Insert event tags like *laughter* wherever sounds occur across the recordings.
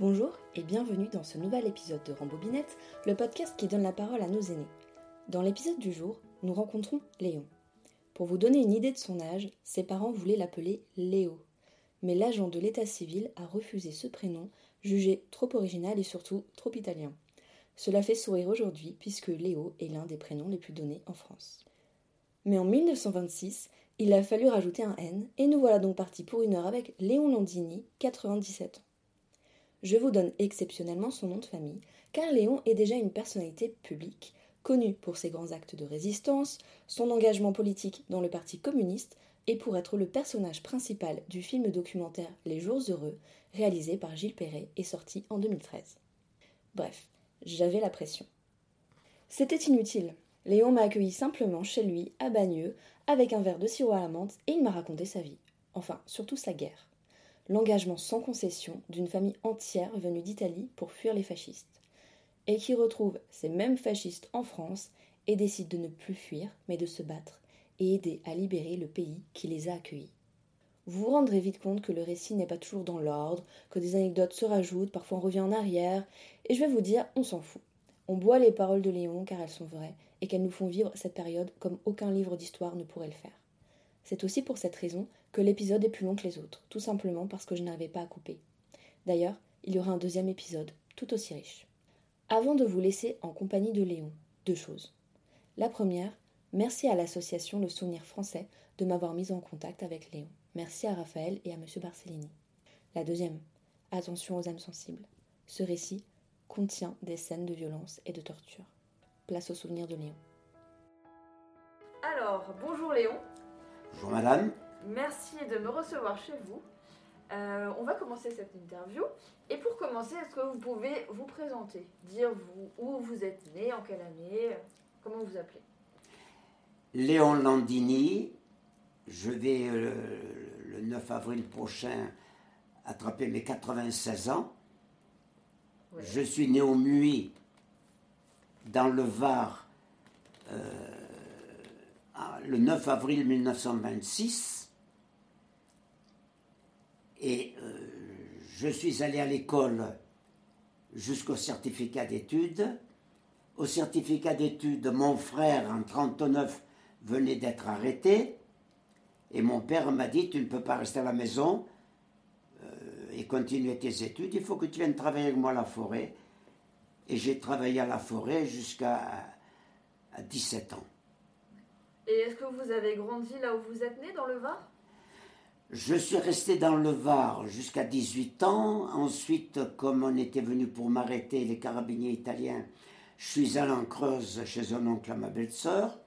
Bonjour et bienvenue dans ce nouvel épisode de Rambobinette, le podcast qui donne la parole à nos aînés. Dans l'épisode du jour, nous rencontrons Léon. Pour vous donner une idée de son âge, ses parents voulaient l'appeler Léo. Mais l'agent de l'état civil a refusé ce prénom, jugé trop original et surtout trop italien. Cela fait sourire aujourd'hui puisque Léo est l'un des prénoms les plus donnés en France. Mais en 1926, il a fallu rajouter un N et nous voilà donc partis pour une heure avec Léon Landini, 97 ans. Je vous donne exceptionnellement son nom de famille, car Léon est déjà une personnalité publique, connu pour ses grands actes de résistance, son engagement politique dans le Parti communiste et pour être le personnage principal du film documentaire Les Jours heureux, réalisé par Gilles Perret et sorti en 2013. Bref, j'avais la pression. C'était inutile. Léon m'a accueilli simplement chez lui, à Bagneux, avec un verre de sirop à la menthe, et il m'a raconté sa vie. Enfin, surtout sa guerre. L'engagement sans concession d'une famille entière venue d'Italie pour fuir les fascistes. Et qui retrouve ces mêmes fascistes en France et décide de ne plus fuir, mais de se battre et aider à libérer le pays qui les a accueillis. Vous vous rendrez vite compte que le récit n'est pas toujours dans l'ordre, que des anecdotes se rajoutent, parfois on revient en arrière, et je vais vous dire, on s'en fout. On boit les paroles de Léon car elles sont vraies et qu'elles nous font vivre cette période comme aucun livre d'histoire ne pourrait le faire. C'est aussi pour cette raison que l'épisode est plus long que les autres, tout simplement parce que je n'avais pas à couper. D'ailleurs, il y aura un deuxième épisode, tout aussi riche. Avant de vous laisser en compagnie de Léon, deux choses. La première, merci à l'association Le Souvenir Français de m'avoir mise en contact avec Léon. Merci à Raphaël et à M. Barcellini. La deuxième, attention aux âmes sensibles. Ce récit contient des scènes de violence et de torture. Place au souvenir de Léon. Alors, bonjour Léon. Bonjour madame. Merci de me recevoir chez vous. Euh, on va commencer cette interview. Et pour commencer, est-ce que vous pouvez vous présenter Dire vous, où vous êtes né, en quelle année, comment vous vous appelez? Léon Landini, je vais euh, le 9 avril prochain attraper mes 96 ans. Ouais. Je suis né au Muy, dans le Var, euh, le 9 avril 1926. Et euh, je suis allé à l'école jusqu'au certificat d'études. Au certificat d'études, mon frère, en 39, venait d'être arrêté. Et mon père m'a dit, tu ne peux pas rester à la maison euh, et continuer tes études, il faut que tu viennes travailler avec moi à la forêt. Et j'ai travaillé à la forêt jusqu'à à 17 ans. Et est-ce que vous avez grandi là où vous êtes né, dans le Var? Je suis resté dans le Var jusqu'à 18 ans. Ensuite, comme on était venu pour m'arrêter, les carabiniers italiens, je suis allé en Creuse chez un oncle à ma belle-sœur.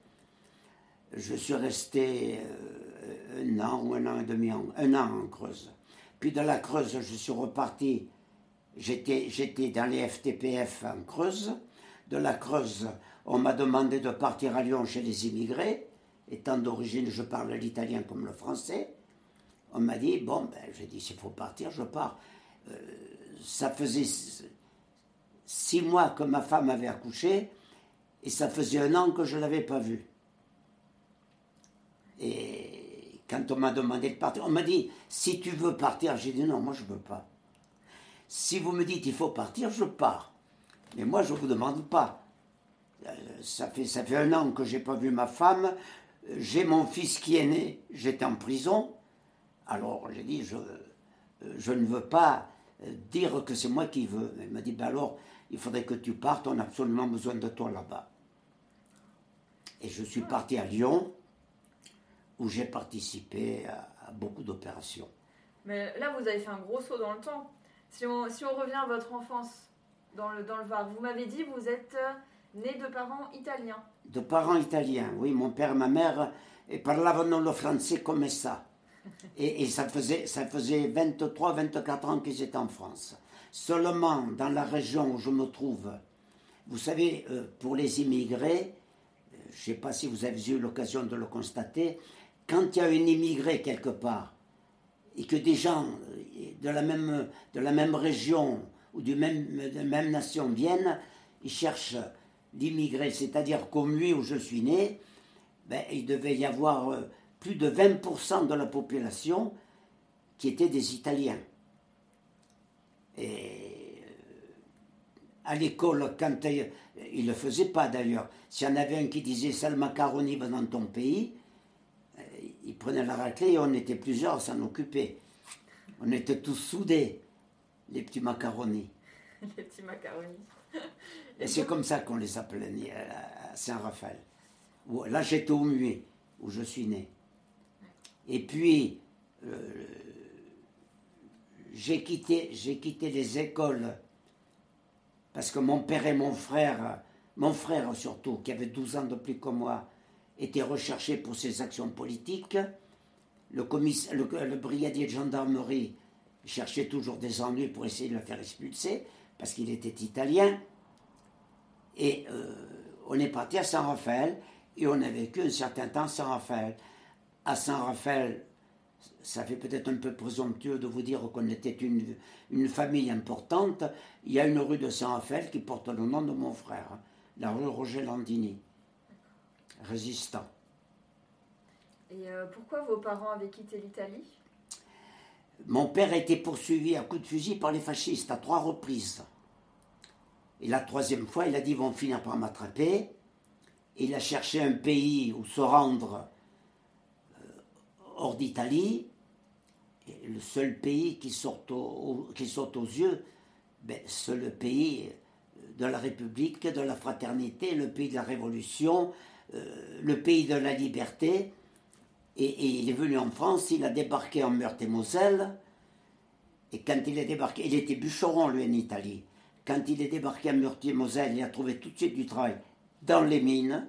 Je suis resté euh, un an ou un an et demi, un an en Creuse. Puis de la Creuse, je suis reparti. J'étais dans les FTPF en Creuse. De la Creuse, on m'a demandé de partir à Lyon chez les immigrés. Étant d'origine, je parle l'italien comme le français. On m'a dit, bon, ben, j'ai dit, s'il faut partir, je pars. Euh, ça faisait six mois que ma femme avait accouché et ça faisait un an que je ne l'avais pas vue. Et quand on m'a demandé de partir, on m'a dit, si tu veux partir, j'ai dit, non, moi je ne veux pas. Si vous me dites, il faut partir, je pars. Mais moi, je ne vous demande pas. Euh, Ça fait, ça fait un an que j'ai pas vu ma femme. J'ai mon fils qui est né. J'étais en prison. Alors, j'ai dit, je, euh, je ne veux pas euh, dire que c'est moi qui veux. Elle m'a dit, ben alors, il faudrait que tu partes. On a absolument besoin de toi là-bas. Et je suis parti à Lyon, où j'ai participé à, à beaucoup d'opérations. Mais là, vous avez fait un gros saut dans le temps. Si on, si on revient à votre enfance dans le, dans le Var, vous m'avez dit vous êtes euh, né de parents italiens. De parents italiens, oui, mon père et ma mère et parlavano le français comme ça. Et, ça faisait, ça faisait 23, 24 ans qu'ils étaient en France. Seulement dans la région où je me trouve, vous savez, euh, pour les immigrés, euh, je ne sais pas si vous avez eu l'occasion de le constater, quand il y a un immigré quelque part, et que des gens euh, de la même, de la même région ou du même, de la même nation viennent, ils cherchent l'immigré, c'est-à-dire qu'au Muy où je suis né, ben, il devait y avoir plus de 20% de la population qui étaient des Italiens. Et à l'école, quand il ne le faisait pas d'ailleurs, s'il y en avait un qui disait sale macaroni va dans ton pays, euh, il prenait la raclée et on était plusieurs à s'en occuper. On était tous soudés, les petits macaronis. *laughs* les petits macaronis. Et c'est comme ça qu'on les appelait à Saint-Raphaël. Là, j'étais au Muet, où je suis né. Et puis, euh, j'ai quitté, quitté les écoles parce que mon père et mon frère, mon frère surtout, qui avait 12 ans de plus que moi, étaient recherchés pour ses actions politiques. Le, le, brigadier de gendarmerie cherchait toujours des ennuis pour essayer de le faire expulser, parce qu'il était italien. Et euh, on est parti à Saint-Raphaël, et on a vécu un certain temps à Saint-Raphaël. À Saint-Raphaël, ça fait peut-être un peu présomptueux de vous dire qu'on était une, une, famille importante. Il y a une rue de Saint-Raphaël qui porte le nom de mon frère, la rue Roger Landini, résistant. Et euh, pourquoi vos parents avaient quitté l'Italie? Mon père a été poursuivi à coups de fusil par les fascistes à trois reprises. Et la troisième fois, il a dit ils vont finir par m'attraper. Il a cherché un pays où se rendre hors d'Italie, le seul pays qui sort aux, qui aux yeux, ben, c'est le pays de la République, de la fraternité, le pays de la Révolution, euh, le pays de la liberté. Et, il est venu en France, il a débarqué en Meurthe-et-Moselle. Et quand il est débarqué, il était bûcheron, lui, en Italie. Quand il est débarqué en Meurthe-et-Moselle, il a trouvé tout de suite du travail dans les mines.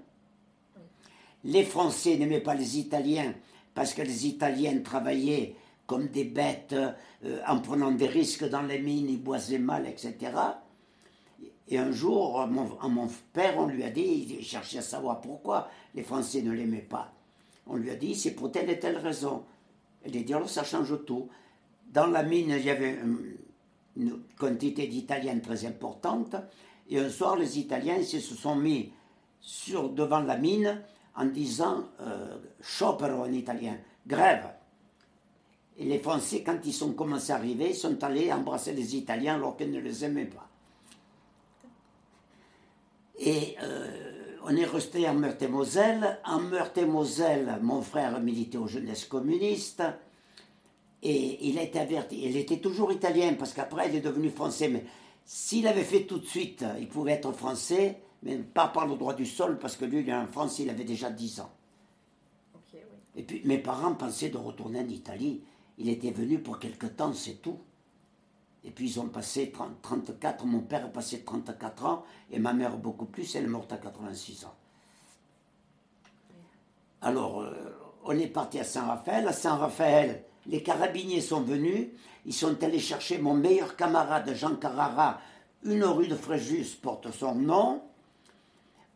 Les Français n'aimaient pas les Italiens parce que les Italiens travaillaient comme des bêtes euh, en prenant des risques dans les mines, ils boisaient mal, etc. Et un jour, mon, à mon père, on lui a dit, il cherchait à savoir pourquoi les Français ne l'aimaient pas. On lui a dit, c'est pour telle et telle raison. Il a dit, alors ça change tout. Dans la mine, il y avait une, quantité d'Italiens très importante. Et un soir, les Italiens se sont mis sur, devant la mine en disant euh, en italien, grève. Et les Français, quand ils sont commencés à arriver, sont allés embrasser les Italiens alors qu'ils ne les aimaient pas. Et euh, on est resté en Meurthe-et-Moselle. En Meurthe-et-Moselle, mon frère militait aux jeunesses communistes. Et il a été averti. Il était toujours italien parce qu'après il est devenu français. Mais s'il avait fait tout de suite, il pouvait être français mais pas par le droit du sol, parce que lui, en France, il avait déjà 10 ans. Et puis mes parents pensaient de retourner en Italie. Il était venu pour quelque temps, c'est tout. Et puis ils ont passé 30, 34, mon père a passé 34 ans, et ma mère beaucoup plus, elle est morte à 86 ans. Alors, euh, on est parti à Saint-Raphaël. À Saint-Raphaël, les carabiniers sont venus. Ils sont allés chercher mon meilleur camarade, Jean Carrara. Une rue de Fréjus porte son nom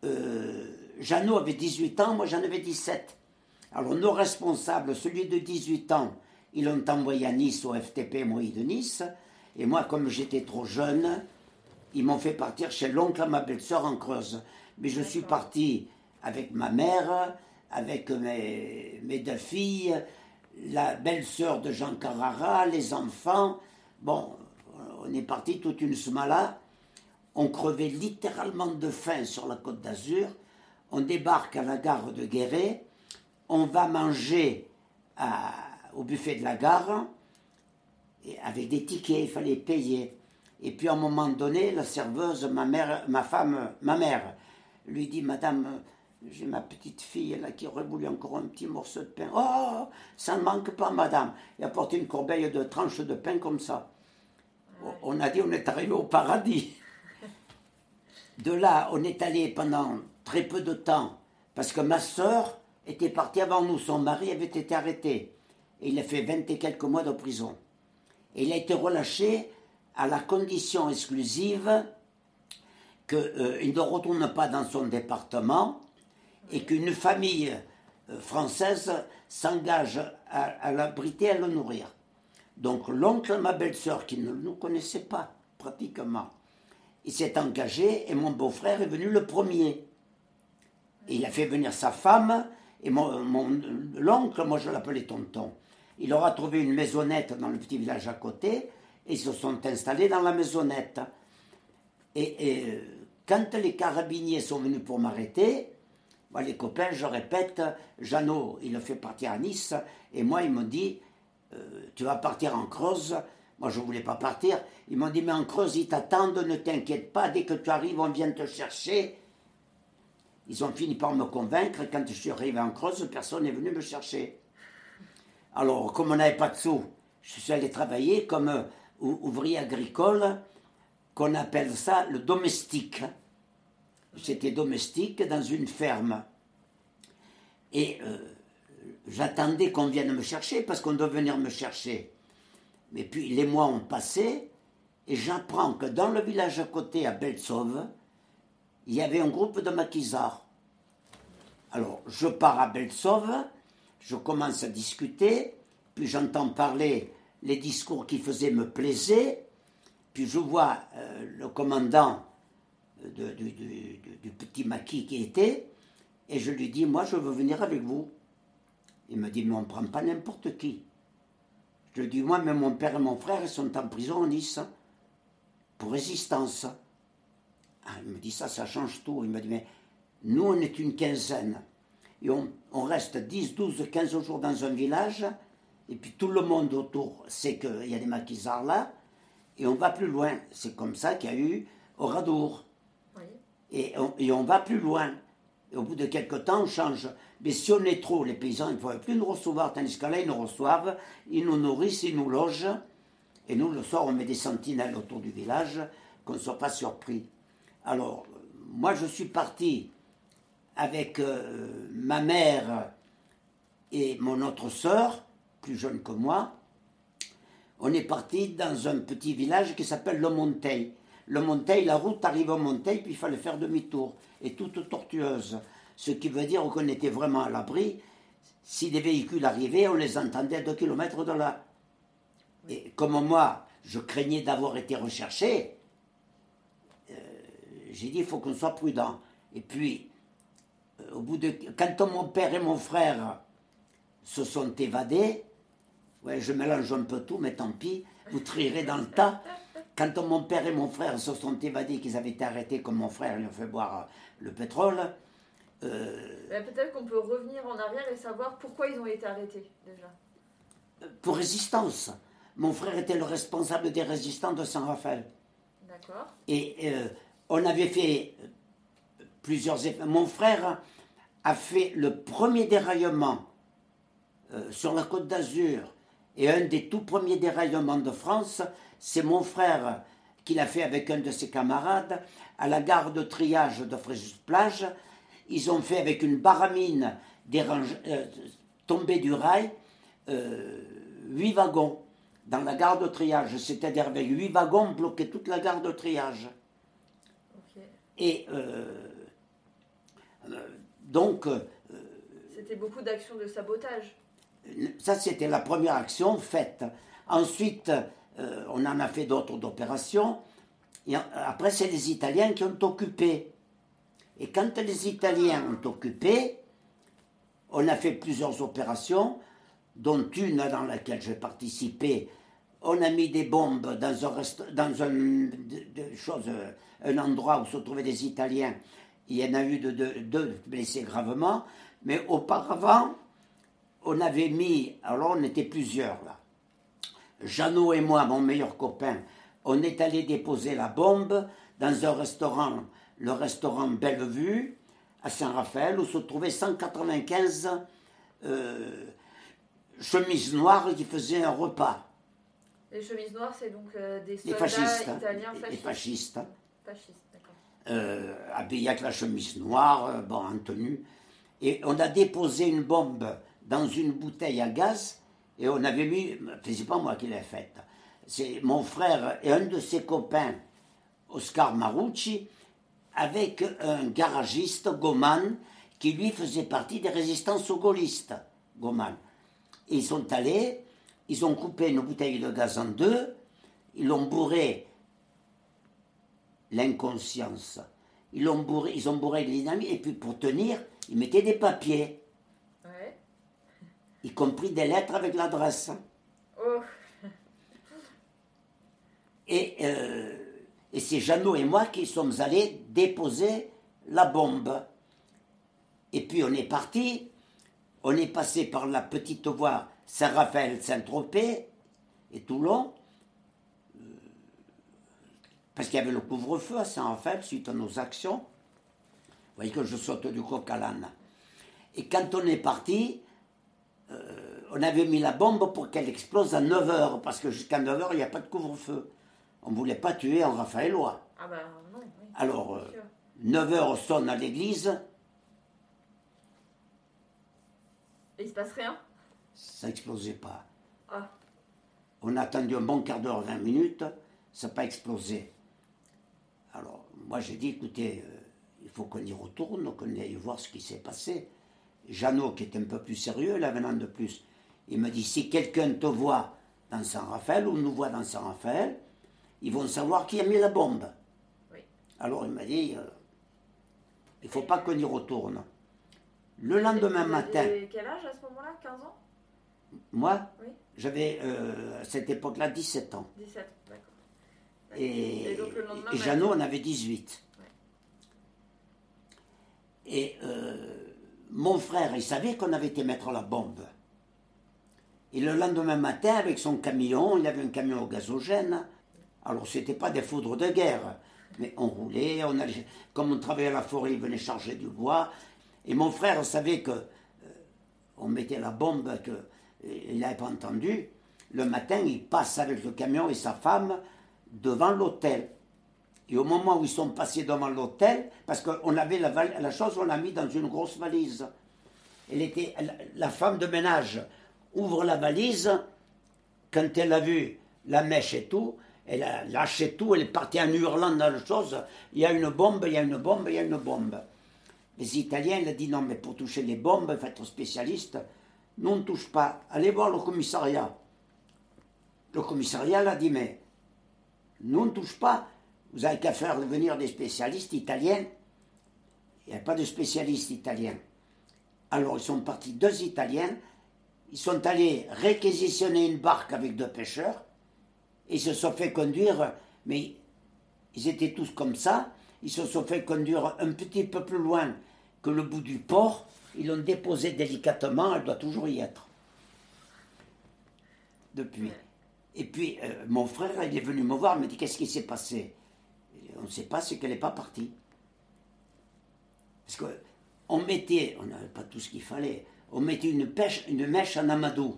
euh, Jeannot avait 18 ans, moi j'en avais 17. Alors nos responsables, celui de 18 ans, ils l'ont envoyé à Nice au FTP Moïse de Nice. Et moi, comme j'étais trop jeune, ils m'ont fait partir chez l'oncle à ma belle-sœur en Creuse. Mais je suis parti avec ma mère, avec mes, mes deux filles, la belle-sœur de Jean Carrara, les enfants. Bon, on est parti toute une semaine on crevait littéralement de faim sur la côte d'Azur. On débarque à la gare de Guéret. On va manger au buffet de la gare. Et avec des tickets, il fallait payer. Et puis à un moment donné, la serveuse, ma mère, ma femme, ma mère, lui dit Madame, j'ai ma petite fille là qui aurait voulu encore un petit morceau de pain. Oh, ça ne manque pas, madame. Et apporte une corbeille de tranches de pain comme ça. On a dit on est arrivé au paradis. De là, on est allé pendant très peu de temps, parce que ma sœur était partie avant nous, son mari avait été arrêté. Et il a fait vingt et quelques mois de prison. Et il a été relâché à la condition exclusive qu'il euh, ne retourne pas dans son département et qu'une famille euh, française s'engage à, à l'abriter, à le nourrir. Donc l'oncle, ma belle-sœur, qui ne nous connaissait pas pratiquement, il s'est engagé et mon beau-frère est venu le premier. il a fait venir sa femme et mon, l'oncle, moi je l'appelais tonton. Il aura trouvé une maisonnette dans le petit village à côté et ils se sont installés dans la maisonnette. Et, quand les carabiniers sont venus pour m'arrêter, les copains, je répète, Jeannot, il le fait partir à Nice, et moi, ils m'ont dit, euh, tu vas partir en Creuse. Je ne voulais pas partir. Ils m'ont dit, mais en Creuse, ils t'attendent, ne t'inquiète pas, dès que tu arrives, on vient te chercher. Ils ont fini par me convaincre. Quand je suis arrivé en Creuse, personne n'est venu me chercher. Alors, comme on n'avait pas de sous, je suis allé travailler comme euh, ouvrier agricole, qu'on appelle ça le domestique. J'étais domestique dans une ferme. Et euh, j'attendais qu'on vienne me chercher parce qu'on doit venir me chercher. Mais puis les mois ont passé et j'apprends que dans le village à côté, à Belsov, il y avait un groupe de maquisards. Alors je pars à Belsov, je commence à discuter, puis j'entends parler les discours qui faisaient me plaisaient, puis je vois euh, le commandant du, petit maquis qui était, et je lui dis, moi je veux venir avec vous. Il me dit, mais on ne prend pas n'importe qui. Je lui dis, moi, mais mon père et mon frère sont en prison en Nice, pour résistance. Ah, il me dit, ça, ça change tout. Il me dit, mais nous, on est une quinzaine. Et on, on reste 10, 12, 15 jours dans un village, et puis tout le monde autour sait qu'il y a des maquisards là, et on va plus loin. C'est comme ça qu'il y a eu Oradour. Et, on, et on va plus loin. Et au bout de quelques temps, on change. Mais si on est trop, les paysans, ils ne pourraient plus nous recevoir, tandis que là, ils nous reçoivent, ils nous nourrissent, ils nous logent. Et nous, le soir, on met des sentinelles autour du village, qu'on ne soit pas surpris. Alors, moi, je suis parti avec euh, ma mère et mon autre sœur, plus jeune que moi. On est parti dans un petit village qui s'appelle Le Monteil. Le Monteil, la route arrive au Monteil, puis il fallait faire demi-tour, et toute tortueuse. Ce qui veut dire qu'on était vraiment à l'abri. Si des véhicules arrivaient, on les entendait à deux kilomètres de là. Et comme moi, je craignais d'avoir été recherché, euh, j'ai dit il faut qu'on soit prudent. Et puis, euh, au bout de, quand mon père et mon frère se sont évadés, ouais, je mélange un peu tout, mais tant pis, vous trierez dans le tas. *laughs* Quand mon père et mon frère se sont évadés, qu'ils avaient été arrêtés comme mon frère, ils ont fait boire le pétrole. Euh, peut-être qu'on peut revenir en arrière et savoir pourquoi ils ont été arrêtés déjà. Pour résistance. Mon frère était le responsable des résistants de Saint-Raphaël. D'accord. Et euh, on avait fait plusieurs. Mon frère a fait le premier déraillement euh, sur la côte d'Azur et un des tout premiers déraillements de France, c'est mon frère qui l'a fait avec un de ses camarades à la gare de triage de Fréjus-Plage. Ils ont fait avec une baramine euh, tombée du rail euh, huit wagons dans la gare de triage, c'est-à-dire avec huit wagons bloqués toute la gare de triage. Et euh, donc. C'était beaucoup d'actions de sabotage. Ça, c'était la première action faite. Ensuite, euh, on en a fait d'autres d'opérations. Après, c'est les Italiens qui ont occupé. Et quand les Italiens ont occupé, on a fait plusieurs opérations, dont une dans laquelle j'ai participé. On a mis des bombes dans un endroit où se trouvaient des Italiens. Il y en a eu deux blessés gravement. Mais auparavant, on avait mis, alors on était plusieurs là. Jeannot et moi, mon meilleur copain, on est allé déposer la bombe dans un restaurant, le restaurant Bellevue, à Saint-Raphaël, où se trouvaient 195 euh, chemises noires qui faisaient un repas. Les chemises noires, c'est donc euh, des soldats fascistes, italiens fascistes. Les fascistes. Fascistes, d'accord. Euh, habillés avec la chemise noire, bon, en tenue. Et on a déposé une bombe dans une bouteille à gaz et on avait mis, c'est pas moi qui l'ai faite, c'est mon frère et un de ses copains, Oscar Marucci, avec un garagiste, Goman, qui lui faisait partie des résistances aux gaullistes, Goman. Et ils sont allés, ils ont coupé une bouteille de gaz en deux, ils l'ont bourré l'inconscience. Ils, l'ont bourré, ils ont bourré l'inamie, et puis pour tenir, ils mettaient des papiers y compris des lettres avec l'adresse. Oh. Et euh, Et c'est Jeannot et moi qui sommes allés déposer la bombe. Et puis on est parti, on est passé par la petite voie Saint-Raphaël-Saint-Tropez et Toulon, euh, parce qu'il y avait le couvre-feu à Saint-Raphaël suite à nos actions. Vous voyez que je saute du coq à l'âne. Et quand on est parti, euh, on avait mis la bombe pour qu'elle explose à 9h, parce que jusqu'à 9h, il n'y a pas de couvre-feu. On ne voulait pas tuer un Raphaëlois. Ah non, oui. Alors, Sûr. 9h sonne à l'église, Et il se passe rien? Ça n'explosait pas. Ah. On a attendu un bon quart d'heure, 20 minutes, ça n'a pas explosé. Alors, moi j'ai dit, écoutez, euh, il faut qu'on y retourne, qu'on aille voir ce qui s'est passé. Jeannot, qui était un peu plus sérieux, là venant de plus, il me dit, si quelqu'un te voit dans Saint-Raphaël ou nous voit dans Saint-Raphaël, ils vont savoir qui a mis la bombe. Oui. Alors il m'a dit, euh, il ne faut pas qu'on y retourne. Le lendemain matin, quel âge à ce moment-là? 15 ans? Moi, Oui. j'avais euh, à cette époque-là 17 ans. 17, d'accord. Et, Et donc le lendemain, et Jeannot en avait 18. Ouais. Et euh, mon frère, il savait qu'on avait été mettre la bombe. Et le lendemain matin, avec son camion, il avait un camion au gazogène. Alors, ce n'était pas des foudres de guerre, mais on roulait, on allait, comme on travaillait à la forêt, il venait charger du bois. Et mon frère savait que euh, on mettait la bombe, que, il n'avait pas entendu. Le matin, il passe avec le camion et sa femme devant l'hôtel. Et au moment où ils sont passés devant l'hôtel, parce qu'on avait la, chose, on l'a mis dans une grosse valise. Elle était, la, la femme de ménage ouvre la valise, quand elle a vu la mèche et tout, elle a lâché tout, elle est partie en hurlant dans la chose, il y a une bombe, il y a une bombe, il y a une bombe. Les Italiens, elle a dit non, mais pour toucher les bombes, il faut être spécialiste. Nous, on ne touche pas. Allez voir le commissariat. Le commissariat l'a dit, mais nous, on ne touche pas. Vous avez qu'à faire venir des spécialistes italiens. Il n'y a pas de spécialistes italiens. Alors, ils sont partis deux Italiens. Ils sont allés réquisitionner une barque avec deux pêcheurs. Ils se sont fait conduire, mais ils étaient tous comme ça. Ils se sont fait conduire un petit peu plus loin que le bout du port. Ils l'ont déposée délicatement. Elle doit toujours y être. Depuis. Et puis, euh, mon frère, il est venu me voir, il m'a dit Qu'est-ce qui s'est passé? On ne sait pas, c'est qu'elle n'est pas partie. Parce qu'on mettait, on n'avait pas tout ce qu'il fallait, on mettait une, pêche, une mèche en amadou.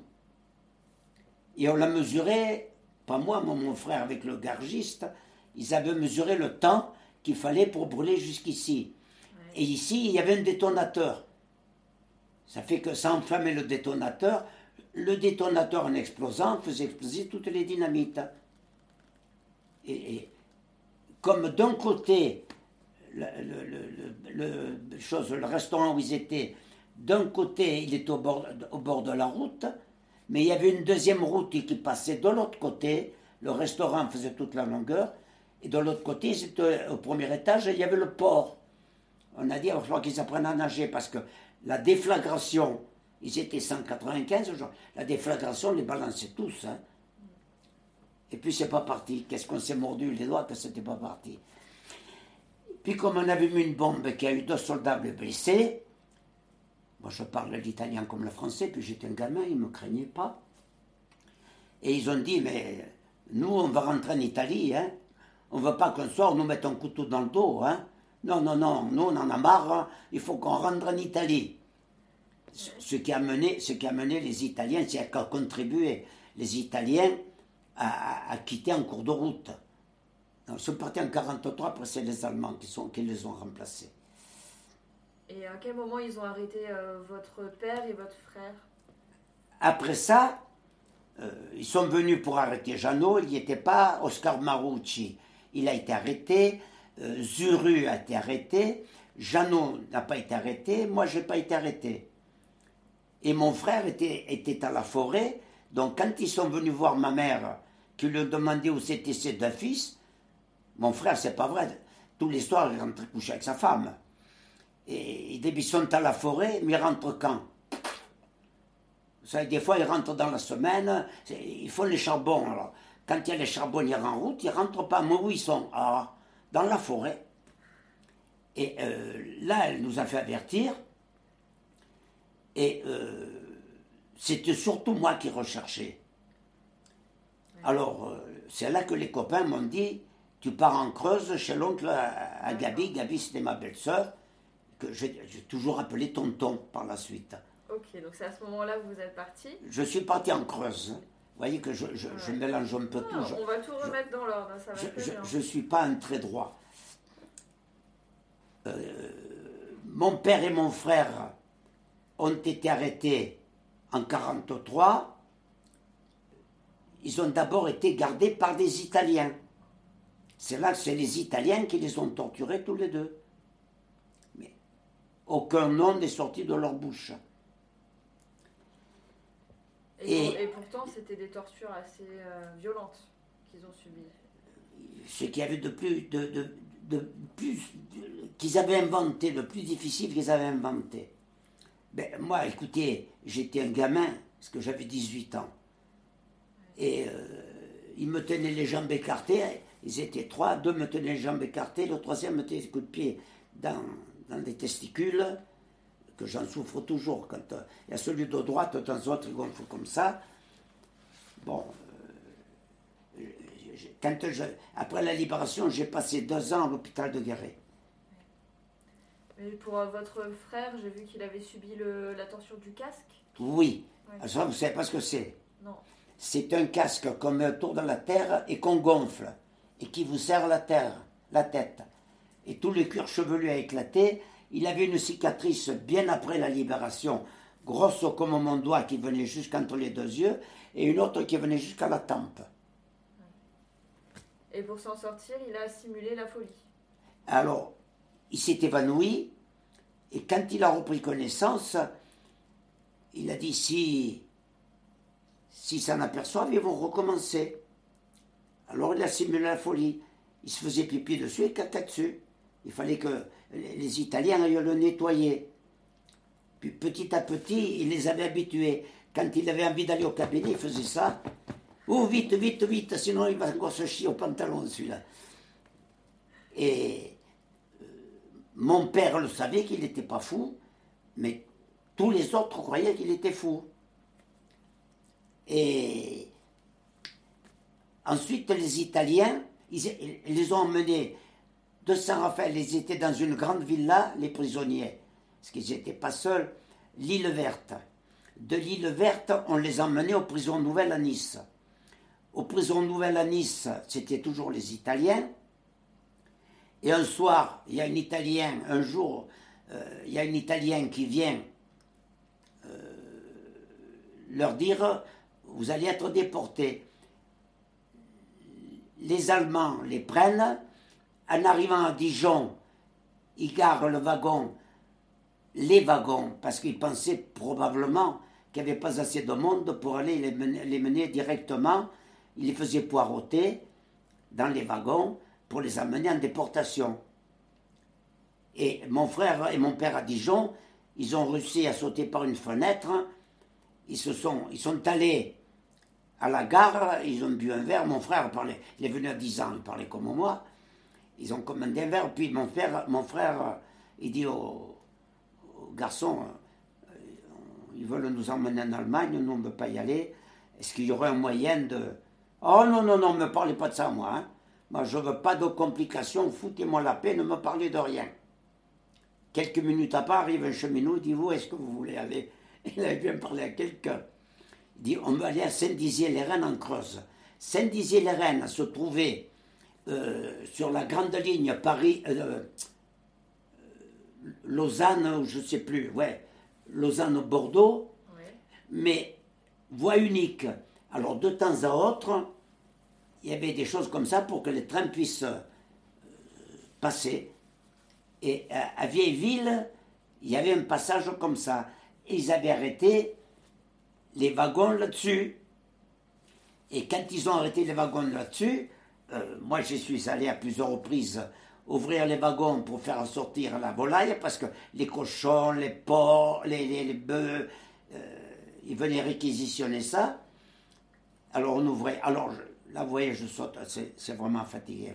Et on la mesurait, pas moi, mais mon frère avec le gargiste, ils avaient mesuré le temps qu'il fallait pour brûler jusqu'ici. Et ici, il y avait un détonateur. Ça fait que ça enflammait le détonateur. Le détonateur, en explosant, faisait exploser toutes les dynamites. Et, et comme d'un côté, le, le- le- le- restaurant où ils étaient, d'un côté, il était au bord, au bord de la route, mais il y avait une deuxième route qui passait de l'autre côté. Le restaurant faisait toute la longueur. Et de l'autre côté, c'était au premier étage, il y avait le port. On a dit, va falloir qu'ils apprennent à nager parce que la déflagration, ils étaient 195 genre, la déflagration, on les balançait tous. hein. Et puis c'est pas parti. Qu'est-ce qu'on s'est mordu les doigts que c'était pas parti. Puis comme on avait mis une bombe qui a eu deux soldats blessés, moi je parle l'italien comme le français, puis j'étais un gamin, ils ne me craignaient pas. Et ils ont dit, mais nous on va rentrer en Italie, hein. On ne veut pas qu'un soir nous mette un couteau dans le dos, hein. Non, non, non, nous on en a marre, hein. il faut qu'on rentre en Italie. Ce qui a mené, ce qui a mené les Italiens, c'est qu'a contribué les Italiens à, à- quitter en cours de route. Ils sont partis en 43, après c'est les Allemands qui, sont, qui les ont remplacés. Et à quel moment ils ont arrêté euh, votre père et votre frère? Après ça, euh, ils sont venus pour arrêter Jeannot, il n'y était pas, Oscar Marucci, il a été arrêté, euh, Zuru a été arrêté, Jeannot n'a pas été arrêté, moi je n'ai pas été arrêté. Et mon frère était, était à la forêt, donc quand ils sont venus voir ma mère, qui lui demandé où c'était ses deux fils, mon frère, c'est pas vrai, tous les soirs il rentrait coucher avec sa femme. Et ils sont à la forêt, mais ils rentrent quand? Savez, des fois, ils rentrent dans la semaine, ils font les charbons. Quand il y a les charbonniers en route, ils ne rentrent pas. Mais où ils sont? Ah, dans la forêt. Et euh, là, elle nous a fait avertir. Et euh, c'était surtout moi qui recherchais. Alors, euh, c'est là que les copains m'ont dit Tu pars en Creuse chez l'oncle à, à Gabi. Gabi, c'était ma belle-sœur, que j'ai toujours appelé tonton par la suite. Ok, donc c'est à ce moment-là que vous êtes parti. Je suis parti en Creuse. Vous voyez que je, je- je Ouais. mélange un peu Ah, tout. Je- on va tout remettre dans l'ordre, ça va je ne suis pas un très droit. Euh, mon père et mon frère ont été arrêtés en 1943. Ils ont d'abord été gardés par des Italiens. C'est là que c'est les Italiens qui les ont torturés tous les deux. Mais aucun nom n'est sorti de leur bouche. Et, et- pour- et pourtant, c'était des tortures assez euh, violentes qu'ils ont subies. ce qu'il y avait de plus, de, de- de plus qu'ils avaient inventé, le plus difficile qu'ils avaient inventé. Ben, moi, écoutez, j'étais un gamin, parce que j'avais 18 ans. Et euh, ils me tenaient les jambes écartées, ils étaient trois, deux me tenaient les jambes écartées, le troisième me tenait les coups de pied dans, dans les testicules, que j'en souffre toujours. Quand euh, il y a celui de droite, de temps en temps, il gonfle comme ça. Bon, j'ai- quand je- après la libération, j'ai passé deux ans à l'hôpital de Guéret. Mais pour euh, votre frère, j'ai vu qu'il avait subi le- la torture du casque. Oui, Ouais. ça, vous savez pas ce que c'est? Non. C'est un casque qu'on met autour de la terre et qu'on gonfle, et qui vous serre la terre, la tête. Et tout le cuir chevelu a éclaté. Il avait une cicatrice bien après la libération, grosse comme mon doigt qui venait jusqu'entre les deux yeux, et une autre qui venait jusqu'à la tempe. Et pour s'en sortir, il a simulé la folie. Alors, il s'est évanoui, et quand il a repris connaissance, il a dit si, si s'en aperçoivent, ils vont recommencer. Alors il a simulé la folie. Il se faisait pipi dessus et caca dessus. Il fallait que les les Italiens aillent le nettoyer. Puis petit à petit, il les avait habitués. Quand il avait envie d'aller au cabinet, il faisait ça. Oh, vite, vite, vite, sinon il va encore se chier au pantalon, celui-là. Et euh, mon père le savait qu'il n'était pas fou, mais tous les autres croyaient qu'il était fou. Et ensuite, les Italiens, ils, les ont emmenés de Saint-Raphaël. Ils étaient dans une grande villa, les prisonniers, parce qu'ils n'étaient pas seuls, l'île verte. De l'île verte, on les emmenait aux prisons nouvelles à Nice. Aux prisons nouvelles à Nice, c'était toujours les Italiens. Et un soir, il y a un Italien, un jour, euh, il y a un Italien qui vient euh, leur dire Vous allez être déportés. Les Allemands les prennent. En arrivant à Dijon, ils garent le wagon, les wagons, parce qu'ils pensaient probablement qu'il n'y avait pas assez de monde pour aller les mener, directement. Ils les faisaient poireauter dans les wagons pour les amener en déportation. Et mon frère et mon père à Dijon, ils ont réussi à sauter par une fenêtre. Ils, se ils sont allés à la gare, ils ont bu un verre. Mon frère parlait, il est venu à 10 ans, il parlait comme moi. Ils ont commandé un verre, puis mon, père, mon frère, il dit au, garçon, euh, ils veulent nous emmener en Allemagne, nous on ne veut pas y aller. Est-ce qu'il y aurait un moyen de... Oh non, non, non, ne me parlez pas de ça, moi. hein. Moi, je ne veux pas de complications, foutez-moi la paix, ne me parlez de rien. Quelques minutes après, arrive un cheminot, dit, vous, est-ce que vous voulez aller? *laughs* Il avait bien parlé à quelqu'un. Dit, on va aller à Saint-Dizier-les-Rennes en Creuse. Saint-Dizier-les-Rennes se trouvait euh, sur la grande ligne Paris... euh, euh, Lausanne, ou je ne sais plus, ouais, Lausanne-Bordeaux, Ouais. mais voie unique. Alors de temps à autre, il y avait des choses comme ça pour que les trains puissent euh, passer. Et à, à Vieilleville, il y avait un passage comme ça. Et ils avaient arrêté les wagons là-dessus. Et quand ils ont arrêté les wagons là-dessus, euh, moi je suis allé à plusieurs reprises ouvrir les wagons pour faire sortir la volaille, parce que les cochons, les porcs, les, les, les bœufs, euh, ils venaient réquisitionner ça. Alors on ouvrait. Alors je- là, vous voyez, je saute, c'est vraiment fatigué.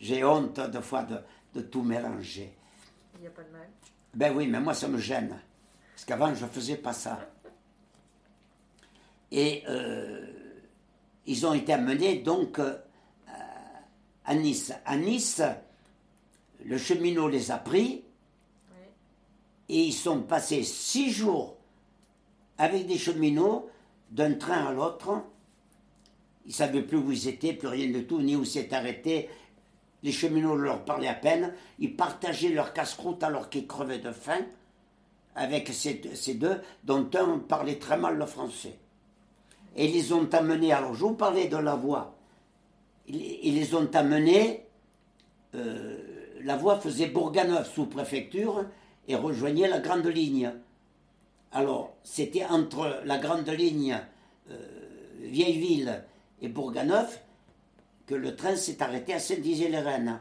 J'ai honte de fois de, de tout mélanger. Il n'y a pas de mal. Ben oui, mais moi, ça me gêne. Parce qu'avant, je ne faisais pas ça. Et euh, ils ont été amenés donc euh, à Nice. À Nice, le cheminot les a pris et ils sont passés six jours avec des cheminots d'un train à l'autre. Ils ne savaient plus où ils étaient, plus rien de tout, ni où s'est arrêté. Les cheminots leur parlaient à peine. Ils partageaient leur casse-croûte alors qu'ils crevaient de faim avec ces, ces, deux, dont un parlait très mal le français. Et les ont amenés, alors je vous parlais de la voie, ils, les ont amenés, euh, la voie faisait Bourganeuf sous préfecture et rejoignait la grande ligne. Alors, c'était entre la grande ligne euh, Vieilleville et Bourganeuf que le train s'est arrêté à Saint-Dizier-les-Reines.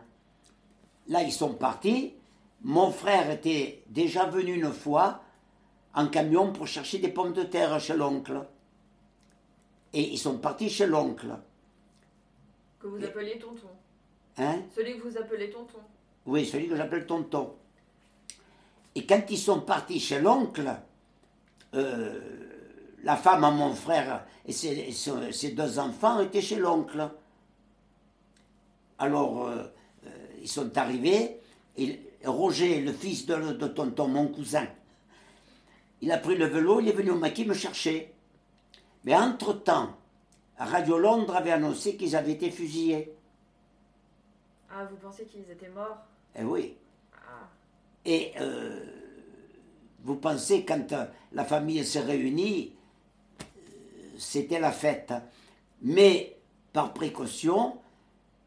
Là, ils sont partis. Mon frère était déjà venu une fois en camion pour chercher des pommes de terre chez l'oncle. Et ils sont partis chez l'oncle. Que vous appeliez tonton. Hein? Celui que vous appelez tonton. Oui, celui que j'appelle tonton. Et quand ils sont partis chez l'oncle, euh, la femme à mon frère et ses, deux enfants étaient chez l'oncle. Alors, euh, euh, ils sont arrivés, et Roger, le fils de, de, tonton, mon cousin, il a pris le vélo, il est venu au maquis me chercher. Mais entre-temps, Radio Londres avait annoncé qu'ils avaient été fusillés. Ah, vous pensez qu'ils étaient morts? Eh oui. Ah. Et euh, vous pensez, quand euh, la famille s'est réunie, euh, c'était la fête. Mais, par précaution,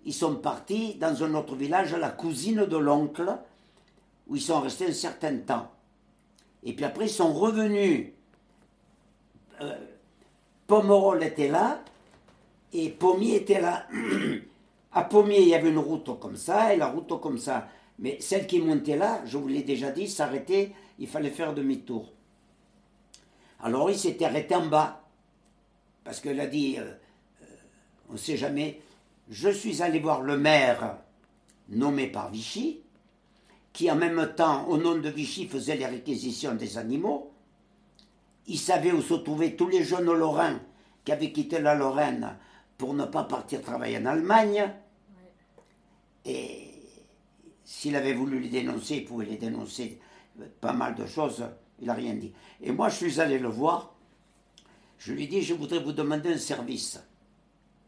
ils sont partis dans un autre village, la cousine de l'oncle, où ils sont restés un certain temps. Et puis après, ils sont revenus. Euh, Pomerol était là, et Pommier était là. *clears throat* à Pommier, il y avait une route comme ça, et la route comme ça. Mais celle qui montait là, je vous l'ai déjà dit, s'arrêtait, il fallait faire demi-tour. Alors il s'était arrêté en bas, parce qu'elle a dit, euh, euh, on ne sait jamais, je suis allé voir le maire nommé par Vichy, qui en même temps, au nom de Vichy, faisait les réquisitions des animaux. Il savait où se trouvaient tous les jeunes Lorrains qui avaient quitté la Lorraine pour ne pas partir travailler en Allemagne. Et s'il avait voulu les dénoncer, il pouvait les dénoncer pas mal de choses, il n'a rien dit. Et moi, je suis allé le voir, je lui dis, je voudrais vous demander un service.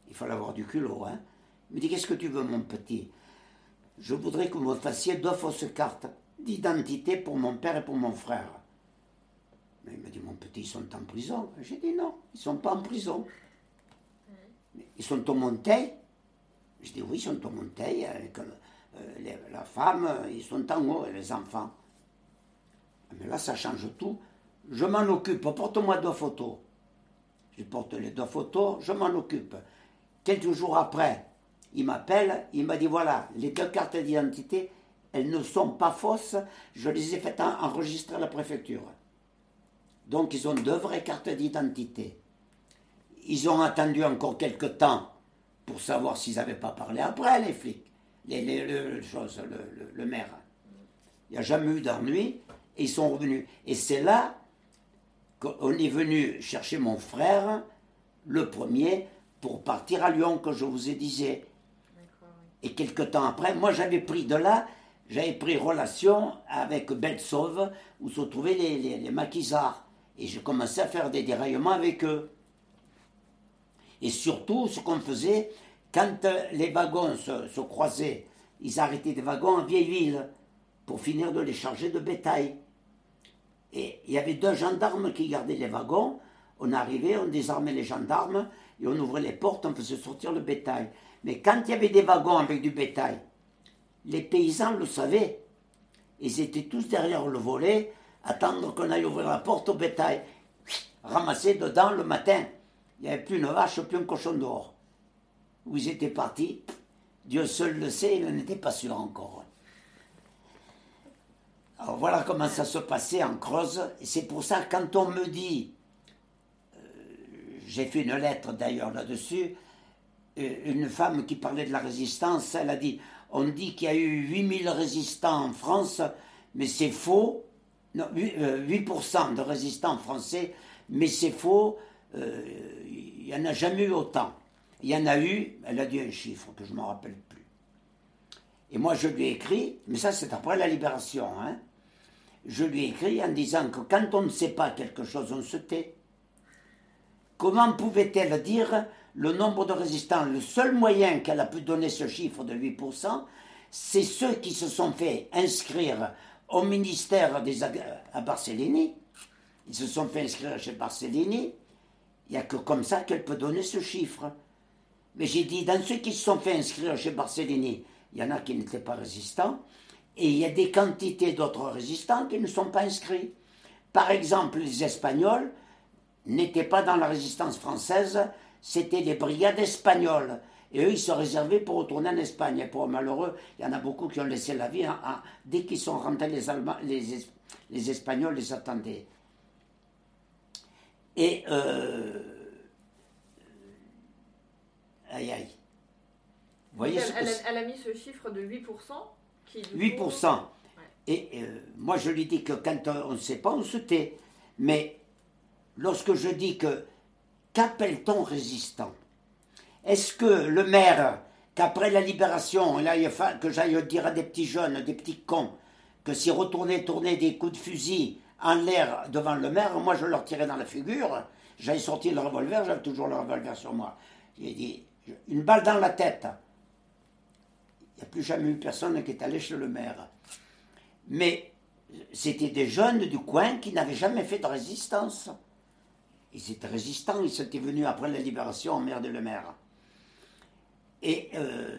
Il fallait avoir du culot, hein. Il me dit, qu'est-ce que tu veux, mon petit? Je voudrais que vous me fassiez deux fausses cartes d'identité pour mon père et pour mon frère. Mais il me dit, mon petit, ils sont en prison. J'ai dit, non, ils ne sont pas en prison. Ils sont au Monteil. Je dis, oui, ils sont au Monteil. Avec, euh, la femme, ils sont en haut, et les enfants. Mais là, ça change tout. Je m'en occupe. Porte-moi deux photos. Je porte les deux photos, je m'en occupe. Quelques jours après, il m'appelle, il m'a dit voilà, les deux cartes d'identité, elles ne sont pas fausses, je les ai faites enregistrer à la préfecture. Donc ils ont deux vraies cartes d'identité. Ils ont attendu encore quelques temps pour savoir s'ils n'avaient pas parlé après, les flics, les, le, chose, le, maire. Il n'y a jamais eu d'ennui et ils sont revenus. Et c'est là qu'on est venu chercher mon frère, le premier, pour partir à Lyon, que je vous ai disais. Et quelque temps après, moi j'avais pris de là, j'avais pris relation avec Belsauve, où se trouvaient les, les, maquisards. Et je commençais à faire des déraillements avec eux. Et surtout, ce qu'on faisait, quand les wagons se, croisaient, ils arrêtaient des wagons en vieille ville pour finir de les charger de bétail. Et il y avait deux gendarmes qui gardaient les wagons. On arrivait, on désarmait les gendarmes et on ouvrait les portes, on faisait sortir le bétail. Mais quand il y avait des wagons avec du bétail, les paysans le savaient. Ils étaient tous derrière le volet, attendre qu'on aille ouvrir la porte au bétail. Ramasser dedans le matin. Il n'y avait plus une vache, plus un cochon dehors. Où ils étaient partis, Dieu seul le sait, il n'était pas sûr encore. Alors voilà comment ça se passait en Creuse. C'est pour ça, quand on me dit, euh, j'ai fait une lettre d'ailleurs là-dessus, euh, une femme qui parlait de la résistance, elle a dit on dit qu'il y a eu 8000 résistants en France, mais c'est faux. Non, 8%, euh, de résistants français, mais c'est faux. Euh, il n'y en a jamais eu autant. Il y en a eu, elle a dit un chiffre que je ne me rappelle plus. Et moi, je lui ai écrit, mais ça c'est après la libération, hein, je lui ai écrit en disant que quand on ne sait pas quelque chose, on se tait. Comment pouvait-elle dire le nombre de résistants Le seul moyen qu'elle a pu donner ce chiffre de 8%, c'est ceux qui se sont fait inscrire au ministère des, à Barcellini. Ils se sont fait inscrire chez Barcellini. Il n'y a que comme ça qu'elle peut donner ce chiffre. Mais j'ai dit, dans ceux qui se sont fait inscrire chez Barcellini, il y en a qui n'étaient pas résistants, et il y a des quantités d'autres résistants qui ne sont pas inscrits. Par exemple, les Espagnols n'étaient pas dans la résistance française, c'était les brigades espagnoles. Et eux, ils se réservaient pour retourner en Espagne. Et pour malheureux, il y en a beaucoup qui ont laissé la vie. Hein, hein. dès qu'ils sont rentrés, les, Allemands, les, les, Espagnols les attendaient. Et. Euh, aïe aïe. Vous voyez elle, elle, a mis ce chiffre de 8%. Qui, 8%. Et euh, moi, je lui dis que quand on ne sait pas, on se tait. Mais lorsque je dis que qu'appelle-t-on résistant? Est-ce que le maire, qu'après la libération, que j'aille dire à des petits jeunes, des petits cons, que s'ils retournaient tourner des coups de fusil en l'air devant le maire, moi je leur tirais dans la figure, j'avais sorti le revolver, j'avais toujours le revolver sur moi. J'ai dit, une balle dans la tête. Il n'y a plus jamais eu personne qui est allé chez le maire. Mais c'était des jeunes du coin qui n'avaient jamais fait de résistance. Ils étaient résistants, ils étaient venus après la libération en mer de le maire. Et euh,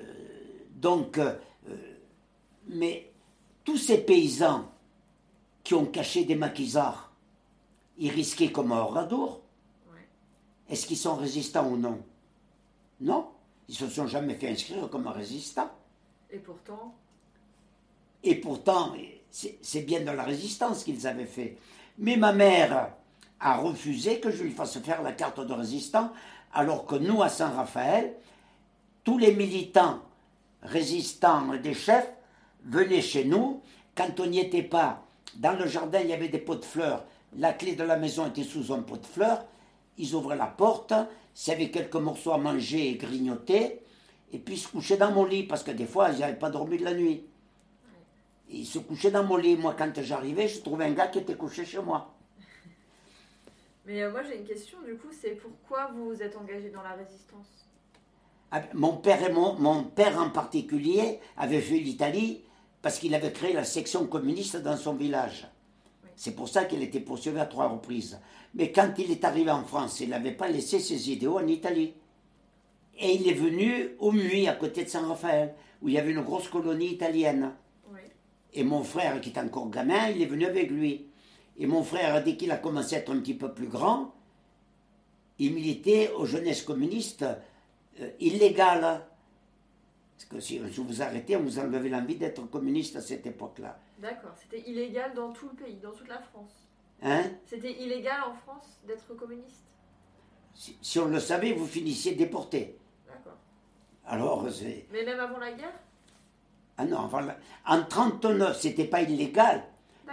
donc, euh, mais tous ces paysans qui ont caché des maquisards, ils risquaient comme un oradour. Est-ce qu'ils sont résistants ou non? Non, ils ne se sont jamais fait inscrire comme résistants. Et pourtant? Et pourtant, c'est bien de la résistance qu'ils avaient fait. Mais ma mère a refusé que je lui fasse faire la carte de résistant, alors que nous, à Saint-Raphaël, tous les militants résistants des chefs venaient chez nous. Quand on n'y était pas, dans le jardin, il y avait des pots de fleurs. La clé de la maison était sous un pot de fleurs. Ils ouvraient la porte, s'il y avait quelques morceaux à manger et grignoter, et puis se couchaient dans mon lit, parce que des fois, ils n'avaient pas dormi de la nuit. Ils se couchaient dans mon lit. Moi, quand j'arrivais, je trouvais un gars qui était couché chez moi. Mais euh, moi, j'ai une question, du coup, c'est pourquoi vous vous êtes engagé dans la résistance? Mon père, et mon, père en particulier avait fait l'Italie parce qu'il avait créé la section communiste dans son village. C'est pour ça qu'il était poursuivi à trois reprises. Mais quand il est arrivé en France, il n'avait pas laissé ses idéaux en Italie. Et il est venu au Muy, à côté de Saint-Raphaël, où il y avait une grosse colonie italienne. Et mon frère, qui est encore gamin, il est venu avec lui. Et mon frère, dès qu'il a commencé à être un petit peu plus grand, il militait aux jeunesses communistes euh, illégal. Hein. Parce que si je vous arrêtais, on vous enlevait l'envie d'être communiste à cette époque-là. D'accord, c'était illégal dans tout le pays, dans toute la France. Hein? C'était illégal en France d'être communiste? Si, on le savait, vous finissiez déporté. D'accord. Alors, c'est. Mais même avant la guerre? Ah non, avant la... en 39, c'était pas illégal.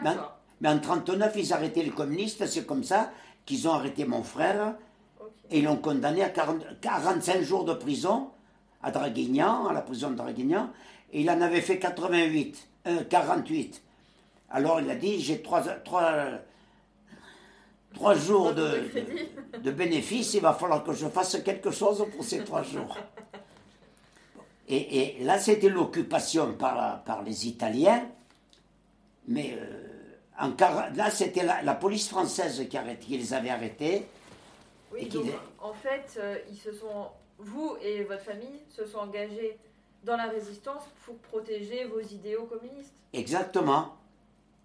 D'accord. Mais, en 39, ils arrêtaient les communistes, c'est comme ça qu'ils ont arrêté mon frère, et ils l'ont condamné à 45 jours de prison à Draguignan, à la prison de Draguignan. Et il en avait fait 88, 48. Euh, Alors il a dit j'ai trois, jours de, *laughs* de, bénéfices, il va falloir que je fasse quelque chose pour ces trois jours. *laughs* Et, là, c'était l'occupation par, par les Italiens, mais euh, en, là, c'était la, police française qui, qui les avait arrêtés. Oui, donc en fait, euh, ils se sont, vous et votre famille se sont engagés dans la résistance pour protéger vos idéaux communistes. Exactement,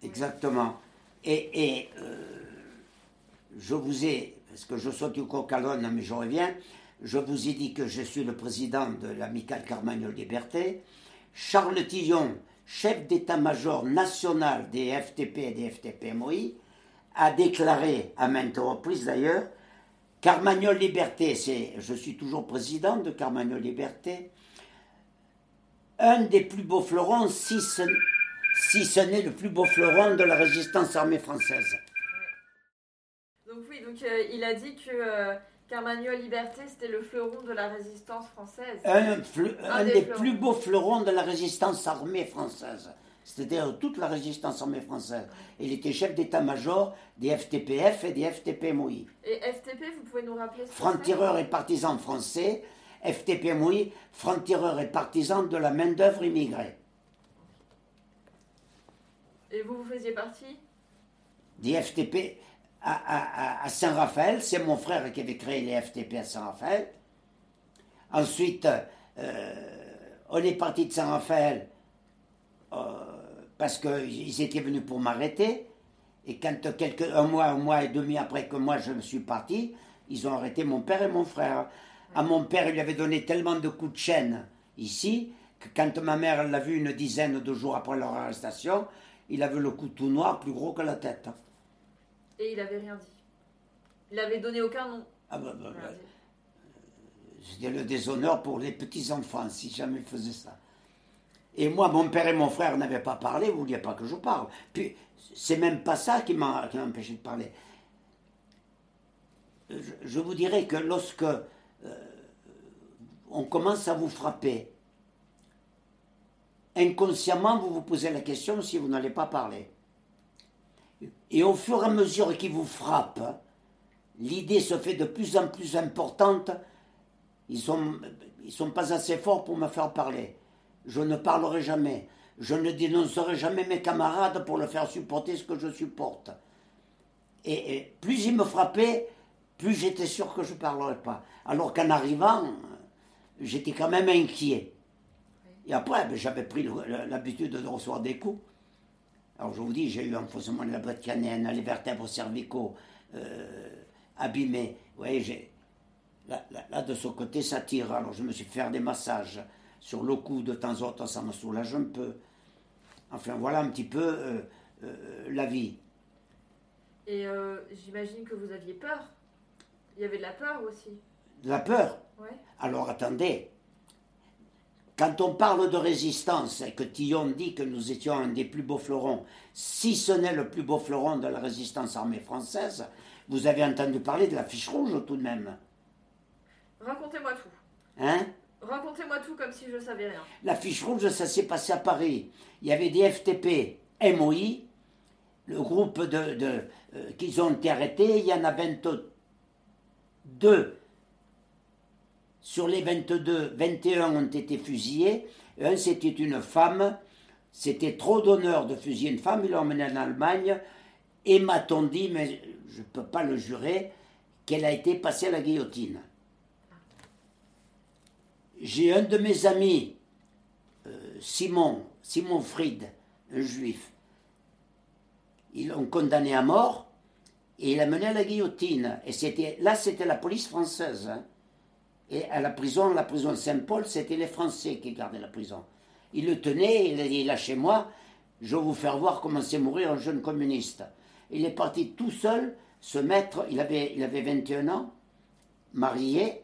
exactement. Et, euh, je vous ai, parce que je saute du coq mais je reviens, je vous ai dit que je suis le président de l'amicale Carmagnole Liberté. Charles Tillon, chef d'état-major national des FTP et des FTP-MOI, a déclaré, à maintes reprises d'ailleurs, Carmagnol Liberté, c'est, je suis toujours président de Carmagnol Liberté. Un des plus beaux fleurons, si ce, si ce n'est le plus beau fleuron de la résistance armée française. Donc oui, donc euh, il a dit que euh, Carmagnol Liberté, c'était le fleuron de la résistance française. Un, fleu- Un un des des, plus beaux fleurons de la résistance armée française. C'est-à-dire toute la résistance armée française. Il était chef d'état-major des FTPF et des FTP-MOI. Et FTP, vous pouvez nous rappeler c'est Franc-tireur et partisan français, FTP-MOI, franc-tireur et partisan de la main-d'œuvre immigrée. Et vous, vous faisiez partie? Des FTP à, à- à- à Saint-Raphaël, c'est mon frère qui avait créé les FTP à Saint-Raphaël. Ensuite, euh, on est parti de Saint-Raphaël euh, parce qu'ils étaient venus pour m'arrêter. Et quand quelques, un mois, un mois et demi après que moi je me suis parti, ils ont arrêté mon père et mon frère. À mon père, il lui avait donné tellement de coups de chaîne ici que quand ma mère l'a vu une dizaine de jours après leur arrestation, il avait le cou tout noir, plus gros que la tête. Et il avait rien dit. Il avait donné aucun nom. Ah bah, bah, bah. C'était le déshonneur pour les petits-enfants, si jamais ils faisaient ça. Et moi, mon père et mon frère n'avaient pas parlé, vous ne vouliez pas que je parle. Puis, c'est même pas ça qui m'a empêché de parler. Je, vous dirais que lorsque euh, on commence à vous frapper, inconsciemment, vous vous posez la question si vous n'allez pas parler. Et au fur et à mesure qu'il vous frappe, l'idée se fait de plus en plus importante. Ils sont, ils sont pas assez forts pour me faire parler. Je ne parlerai jamais. Je ne dénoncerai jamais mes camarades pour leur faire supporter ce que je supporte. Et, plus ils me frappaient, plus j'étais sûr que je ne parlerais pas. Alors qu'en arrivant, j'étais quand même inquiet. Et après, ben, j'avais pris le- l'habitude de recevoir des coups. Alors je vous dis, j'ai eu un faussement de la boîte canienne, les vertèbres cervicaux euh, abîmés. Vous voyez, là- là, de ce côté, ça tire. Alors je me suis fait faire des massages sur le cou de temps en temps, ça me soulage un peu. Enfin voilà un petit peu euh, euh, la vie. Et euh, j'imagine que vous aviez peur. Il y avait de la peur aussi. De la peur. Ouais. Alors attendez, quand on parle de résistance et que Tillon dit que nous étions un des plus beaux fleurons, si ce n'est le plus beau fleuron de la résistance armée française, vous avez entendu parler de la fiche rouge tout de même. Racontez-moi tout. Hein? Racontez-moi tout comme si je savais rien. La fiche rouge, ça s'est passé à Paris. Il y avait des FTP, MOI, le groupe de, euh, qu'ils ont été arrêtés. Il y en a 22. Sur les 22, 21 ont été fusillés. Un, c'était une femme. C'était trop d'honneur de fusiller une femme. Ils l'ont emmenée en Allemagne. Et m'a-t-on dit, mais je ne peux pas le jurer, qu'elle a été passée à la guillotine. J'ai un de mes amis, euh, Simon, Simon Fried, un juif. Ils l'ont condamné à mort et il l'a mené à la guillotine. Et c'était là, c'était la police française. hein. Et à la prison, la prison Saint-Paul, c'était les Français qui gardaient la prison. Il le tenait, il a dit lâchez-moi, je vais vous faire voir comment c'est mourir un jeune communiste. Il est parti tout seul se mettre, il avait, il avait 21 ans, marié,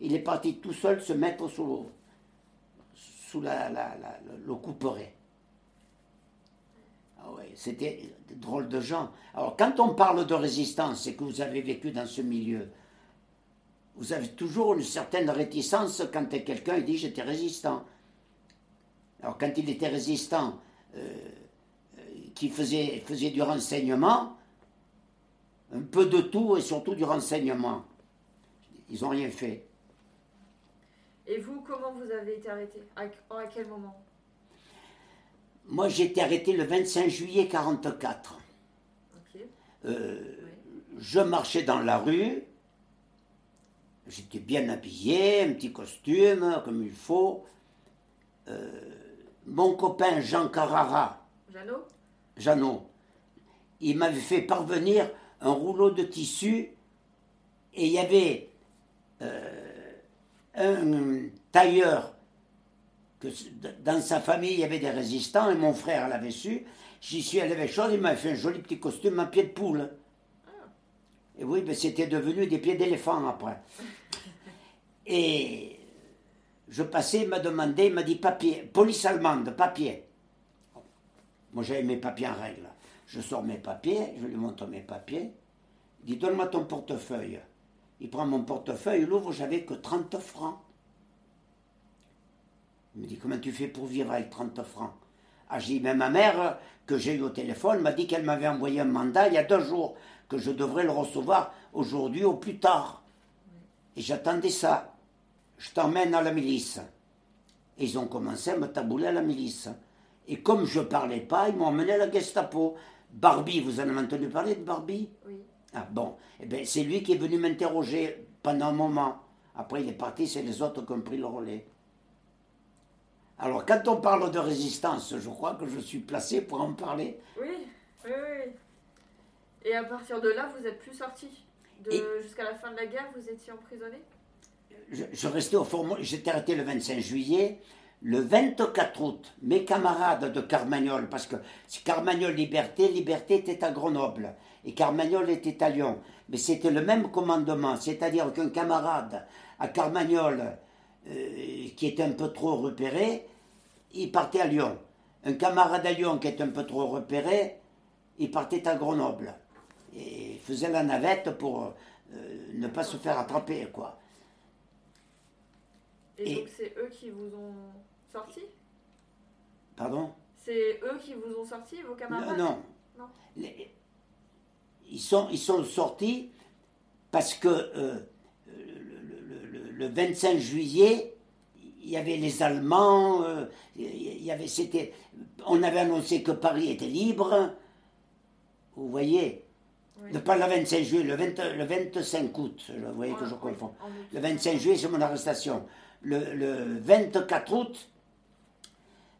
il est parti tout seul se mettre sous, sous la, la- la- le couperet. Ah ouais, c'était drôle de gens. Alors, quand on parle de résistance et que vous avez vécu dans ce milieu, vous avez toujours une certaine réticence quand quelqu'un dit j'étais résistant. Alors, quand il était résistant, euh, euh, qui faisait, faisait du renseignement, un peu de tout et surtout du renseignement, ils n'ont rien fait. Et vous, comment vous avez été arrêté? À, à quel moment? Moi, j'ai été arrêté le 25 juillet 1944. Ok. Euh, Oui. je marchais dans la rue, j'étais bien habillé, un petit costume, comme il faut. Euh, mon copain Jean Carrara, Jeannot? Jeannot, il m'avait fait parvenir un rouleau de tissu et il y avait euh, un tailleur que c- dans sa famille il y avait des résistants et mon frère l'avait su. J'y suis allé avec chose, il m'a fait un joli petit costume à pied de poule. Et oui, mais c'était devenu des pieds d'éléphant après. Et je passais, il m'a demandé, il m'a dit papier, police allemande, papier. Moi j'avais mes papiers en règle. Je sors mes papiers, je lui montre mes papiers. Il dit donne-moi ton portefeuille. Il prend mon portefeuille, il l'ouvre, j'avais que 30 francs. Il me dit comment tu fais pour vivre avec 30 francs? Ah, j'ai dit, mais ma mère, que j'ai eu au téléphone, m'a dit qu'elle m'avait envoyé un mandat il y a deux jours, que je devrais le recevoir aujourd'hui au plus tard. Et j'attendais ça. Je t'emmène à la milice. Et ils ont commencé à me tabouler à la milice. Et comme je ne parlais pas, ils m'ont emmené à la Gestapo. Barbie, vous en avez entendu parler de Barbie? Oui. Ah bon, eh ben, c'est lui qui est venu m'interroger pendant un moment. Après, il est parti, c'est les autres qui ont pris le relais. Alors, quand on parle de résistance, je crois que je suis placé pour en parler. Oui, oui, oui. Et à partir de là, vous n'êtes plus sorti Jusqu'à la fin de la guerre, vous étiez emprisonné? Je, je restais au. J'étais arrêté le 25 juillet. Le 24 août, mes camarades de Carmagnol, parce que c'est Carmagnol Liberté, Liberté était à Grenoble et Carmagnol était à Lyon. Mais c'était le même commandement, c'est-à-dire qu'un camarade à Carmagnol euh, qui était un peu trop repéré, il partait à Lyon. Un camarade à Lyon qui était un peu trop repéré, il partait à Grenoble. Et il faisait la navette pour euh, ne pas se faire attraper, quoi. Et, Et- donc, c'est eux qui vous ont sorti Pardon C'est eux qui vous ont sorti, vos camarades non. Non. Les- ils, sont, ils sont sortis parce que euh, le, le- le- le 25 juillet, il y avait les Allemands, euh, il y avait, c'était, on avait annoncé que Paris était libre. Vous voyez Oui. Ne pas le 25 juillet, le, 20 le 25 août, vous voyez que je confonds. Le 25 juillet, c'est mon arrestation. Le, le 24 août,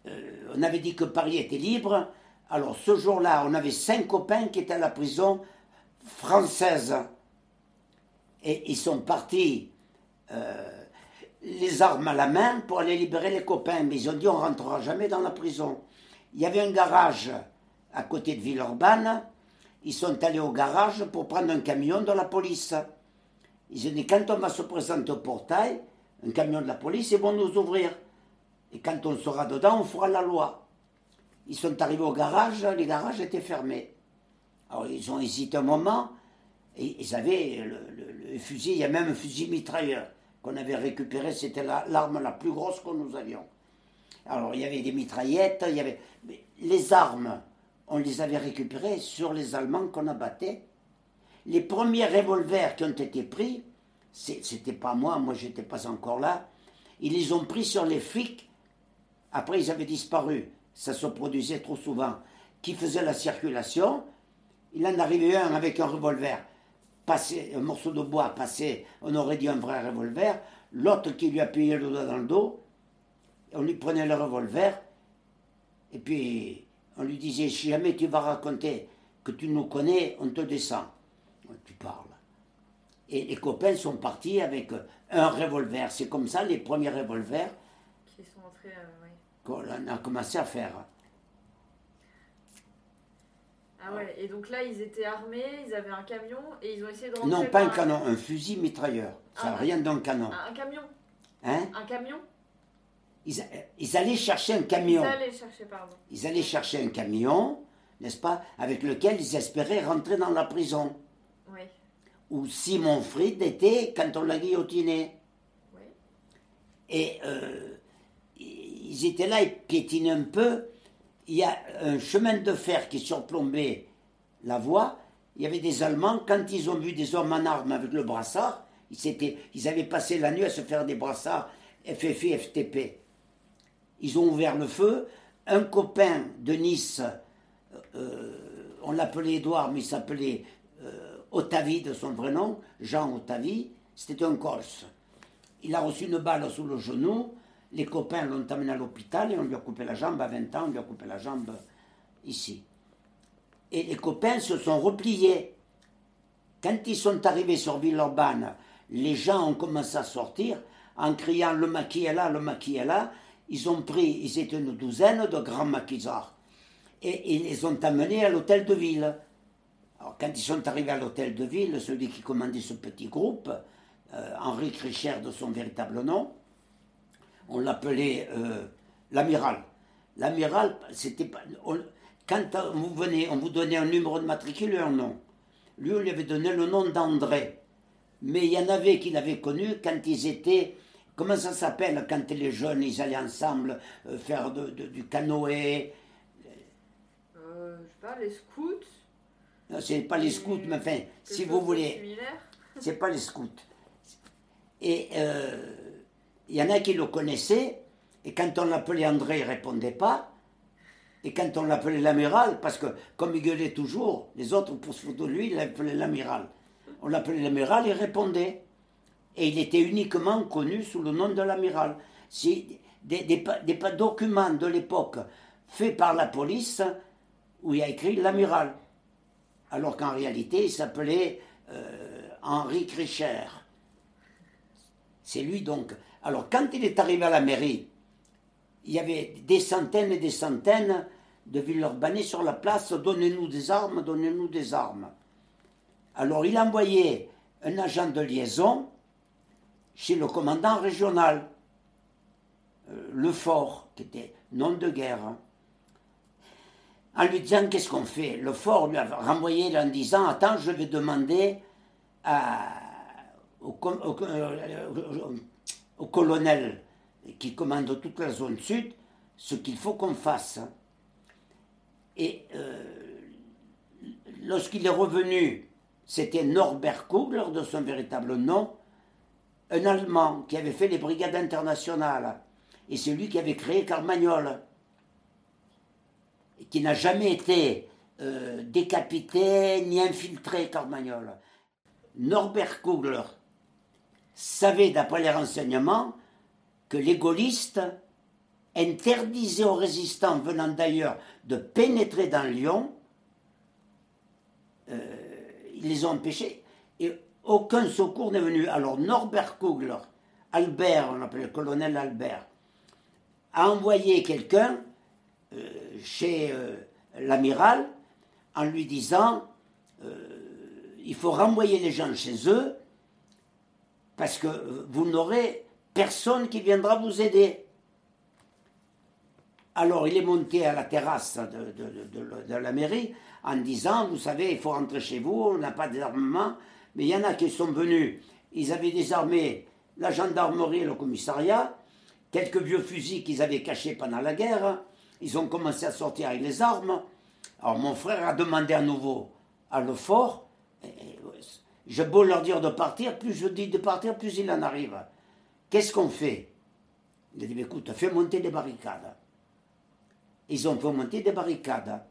euh, on avait dit que Paris était libre. Alors ce jour-là, on avait cinq copains qui étaient à la prison française. Et ils sont partis euh, les armes à la main pour aller libérer les copains. Mais ils ont dit on rentrera jamais dans la prison. Il y avait un garage à côté de Villeurbanne. Ils sont allés au garage pour prendre un camion de la police. Ils ont dit quand on va se présenter au portail, un camion de la police, ils vont nous ouvrir. Et quand on sera dedans, on fera la loi. Ils sont arrivés au garage, les garages étaient fermés. Alors ils ont hésité un moment, et ils avaient le, fusil, il y a même un fusil mitrailleur qu'on avait récupéré, c'était la- l'arme la, plus grosse que nous avions. Alors il y avait des mitraillettes, il y avait. les armes, on les avait récupérées sur les Allemands qu'on abattait. Les premiers revolvers qui ont été pris, c'était pas moi, moi j'étais pas encore là. Ils les ont pris sur les flics. Après, ils avaient disparu. Ça se produisait trop souvent. Qui faisait la circulation Il en arrivait un avec un revolver, un morceau de bois passé, on aurait dit un vrai revolver. L'autre qui lui appuyait le doigt dans le dos. On lui prenait le revolver. Et puis, on lui disait si jamais tu vas raconter que tu nous connais, on te descend. Tu parles. Et les copains sont partis avec un revolver. C'est comme ça les premiers revolvers euh. Qu'on a commencé à faire. Ah ouais, et donc là, ils étaient armés, ils avaient un camion, et ils ont essayé de rentrer Non, pas un canon, un fusil mitrailleur. Ça n'a Ah. rien d'un canon. Un, un camion Hein? Un camion? Ils allaient chercher un camion. Ils allaient chercher, pardon. Ils allaient chercher un camion, n'est-ce pas, avec lequel ils espéraient rentrer dans la prison. Oui, Où Simon Fried était quand on l'a guillotiné. oui. Et euh, ils étaient là, ils piétinaient un peu. Il y a un chemin de fer qui surplombait la voie. Il y avait des Allemands, quand ils ont vu des hommes en armes avec le brassard, ils, ils avaient passé la nuit à se faire des brassards FFI, FTP. Ils ont ouvert le feu. Un copain de Nice, euh, on l'appelait Édouard, mais il s'appelait euh, de son vrai nom, Jean Otavi, c'était un Corse. Il a reçu une balle sous le genou. Les copains l'ont amené à l'hôpital et on lui a coupé la jambe à 20 ans, on lui a coupé la jambe ici. Et les copains se sont repliés. Quand ils sont arrivés sur Villeurbanne, les gens ont commencé à sortir en criant le maquis est là, le maquis est là. Ils ont pris, ils étaient une douzaine de grands maquisards. Et ils les ont amenés à l'hôtel de ville. Alors, quand ils sont arrivés à l'hôtel de ville, celui qui commandait ce petit groupe, euh, Henri Kricher de son véritable nom, on l'appelait euh, l'amiral. L'amiral, c'était pas. quand vous venez, on vous donnait un numéro de matricule et un nom. Lui, on lui avait donné le nom d'André. Mais il y en avait qui l'avaient connu quand ils étaient. Comment ça s'appelle quand les jeunes, ils allaient ensemble euh, faire du canoë? Euh, Je sais pas, les scouts Non, c'est pas les scouts, mais enfin, si vous voulez. C'est pas les scouts. Et euh, il y en a qui le connaissaient, et quand on l'appelait André, il ne répondait pas. Et quand on l'appelait l'amiral, parce que comme il gueulait toujours, les autres, pour se foutre de lui, il l'appelait l'amiral. On l'appelait l'amiral, il répondait. Et il était uniquement connu sous le nom de l'amiral. C'est des, documents de l'époque faits par la police où il y a écrit l'amiral. Alors qu'en réalité, il s'appelait euh, Henri Kricher. C'est lui donc. Alors quand il est arrivé à la mairie, il y avait des centaines et des centaines de Villeurbanais sur la place, donnez-nous des armes, donnez-nous des armes. Alors il a envoyé un agent de liaison chez le commandant régional, euh, le fort, qui était nom de guerre, hein. en lui disant qu'est-ce qu'on fait? Le fort lui a renvoyé en disant Attends, je vais demander au, au, colonel qui commande toute la zone sud ce qu'il faut qu'on fasse. Et euh, lorsqu'il est revenu, c'était Norbert Kugler, de son véritable nom, un Allemand qui avait fait les brigades internationales. Et c'est lui qui avait créé Carmagnol, qui n'a jamais été euh, décapité ni infiltré Carmagnol. Norbert Kugler savait, d'après les renseignements, que les gaullistes interdisait aux résistants venant d'ailleurs de pénétrer dans Lyon. Euh, ils les ont empêchés et aucun secours n'est venu. Alors Norbert Kugler, Albert, on l'appelait le colonel Albert, a envoyé quelqu'un euh, chez euh, l'amiral en lui disant il faut renvoyer les gens chez eux parce que vous n'aurez personne qui viendra vous aider. Alors il est monté à la terrasse de, la mairie en disant, vous savez, il faut rentrer chez vous, on n'a pas d'armement. Mais il y en a qui sont venus, ils avaient désarmé la gendarmerie et le commissariat, quelques vieux fusils qu'ils avaient cachés pendant la guerre, ils ont commencé à sortir avec les armes. Alors mon frère a demandé à nouveau à le je beau leur dire de partir, plus je dis de partir, plus il en arrive. Qu'est-ce qu'on fait? Il a dit, écoute, fais monter des barricades ils ont monter des barricades.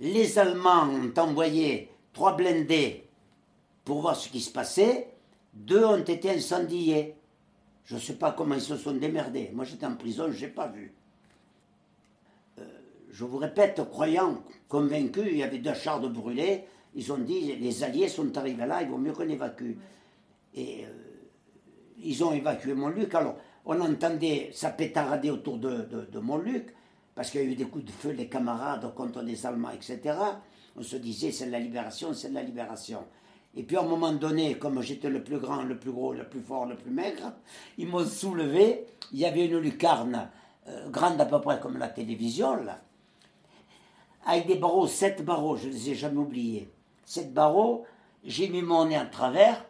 Les Allemands ont envoyé trois blindés pour voir ce qui se passait. Deux ont été incendiés. Je ne sais pas comment ils se sont démerdés. Moi j'étais en prison, je n'ai pas vu. Euh, je vous répète, croyant, convaincus, il y avait deux chars de brûlés. Ils ont dit les Alliés sont arrivés là, il vaut mieux qu'on évacue. Et euh, ils ont évacué Montluc. Alors on entendait ça pétarader autour de, de, de Montluc parce qu'il y a eu des coups de feu, les camarades contre des Allemands, etc. On se disait, c'est de la libération, c'est de la libération. Et puis à un moment donné, comme j'étais le plus grand, le plus gros, le plus fort, le plus maigre, ils m'ont soulevé. Il y avait une lucarne euh, grande à peu près comme la télévision, là, avec des barreaux, sept barreaux, je ne les ai jamais oubliés. Sept barreaux, j'ai mis mon nez à travers.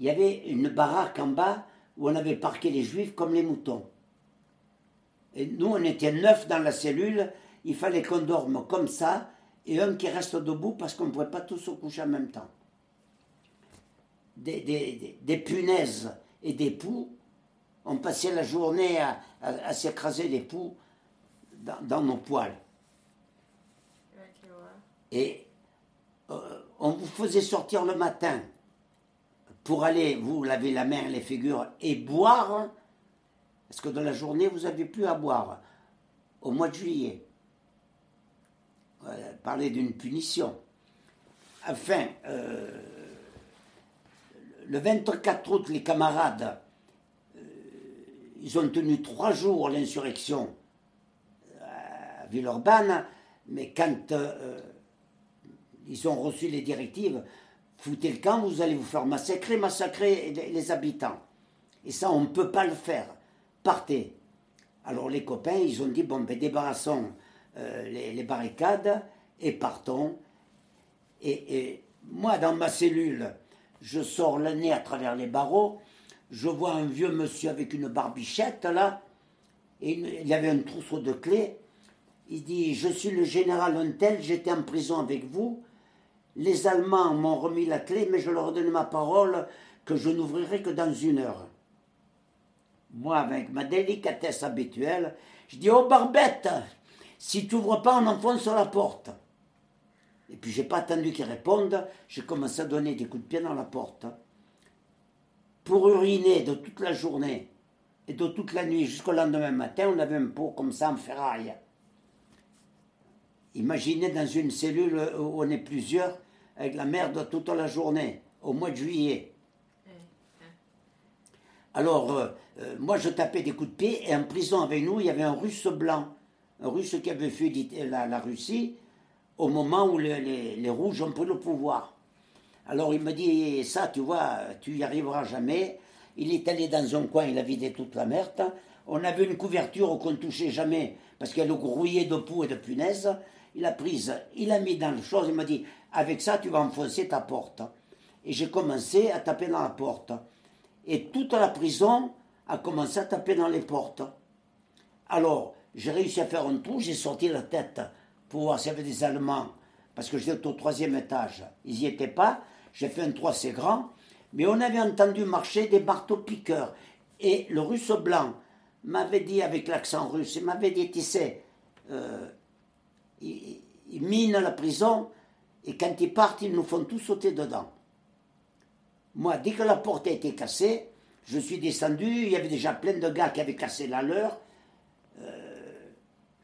Il y avait une baraque en bas où on avait parqué les juifs comme les moutons. Et nous, on était neuf dans la cellule, il fallait qu'on dorme comme ça, et un qui reste debout parce qu'on ne pouvait pas tous se coucher en même temps. Des, punaises et des poux, on passait la journée à, s'écraser les poux dans, nos poils. Et on vous faisait sortir le matin pour aller vous laver la main, les figures et boire parce que dans la journée, vous n'avez plus à boire. Au mois de juillet. parler d'une punition. Enfin, euh, le 24 août, les camarades, euh, ils ont tenu trois jours l'insurrection à Villeurbanne, mais quand euh, ils ont reçu les directives. Foutez le camp, vous allez vous faire massacrer, massacrer les habitants. Et ça, on ne peut pas le faire. Partez. Alors les copains, ils ont dit, bon, ben débarrassons euh, les, barricades et partons. Et, moi, dans ma cellule, je sors le nez à travers les barreaux, je vois un vieux monsieur avec une barbichette, là, et il y avait un trousseau de clés. Il dit, je suis le général Untel, j'étais en prison avec vous. Les Allemands m'ont remis la clé, mais je leur donne ma parole que je n'ouvrirai que dans une heure. Moi, avec ma délicatesse habituelle, je dis Oh Barbette, si tu n'ouvres pas, on enfonce la porte. Et puis j'ai pas attendu qu'il réponde, j'ai commencé à donner des coups de pied dans la porte. Pour uriner de toute la journée et de toute la nuit jusqu'au lendemain matin, on avait un pot comme ça en ferraille. Imaginez dans une cellule où on est plusieurs, avec la merde toute la journée, au mois de juillet. Alors, euh, euh, moi, je tapais des coups de pied et en prison avec nous, il y avait un russe blanc, un russe qui avait fui la, Russie au moment où les, rouges ont pris le pouvoir. Alors, il me dit Ça, tu vois, tu y arriveras jamais. Il est allé dans un coin, il a vidé toute la merde. On avait une couverture qu'on ne touchait jamais parce qu'elle grouillait de poux et de punaises. Il a prise, il a mis dans le chose, il m'a dit Avec ça, tu vas enfoncer ta porte. Et j'ai commencé à taper dans la porte. Et toute la prison a commencé à taper dans les portes. Alors, j'ai réussi à faire un trou, j'ai sorti la tête pour voir s'il y avait des Allemands, parce que j'étais au troisième étage. Ils n'y étaient pas, j'ai fait un trou assez grand, mais on avait entendu marcher des marteaux-piqueurs. Et le russe blanc m'avait dit, avec l'accent russe, il m'avait dit, tu sais, euh, ils, minent la prison, et quand ils partent, ils nous font tous sauter dedans. Moi, dès que la porte a été cassée, je suis descendu, il y avait déjà plein de gars qui avaient cassé la leur. Euh,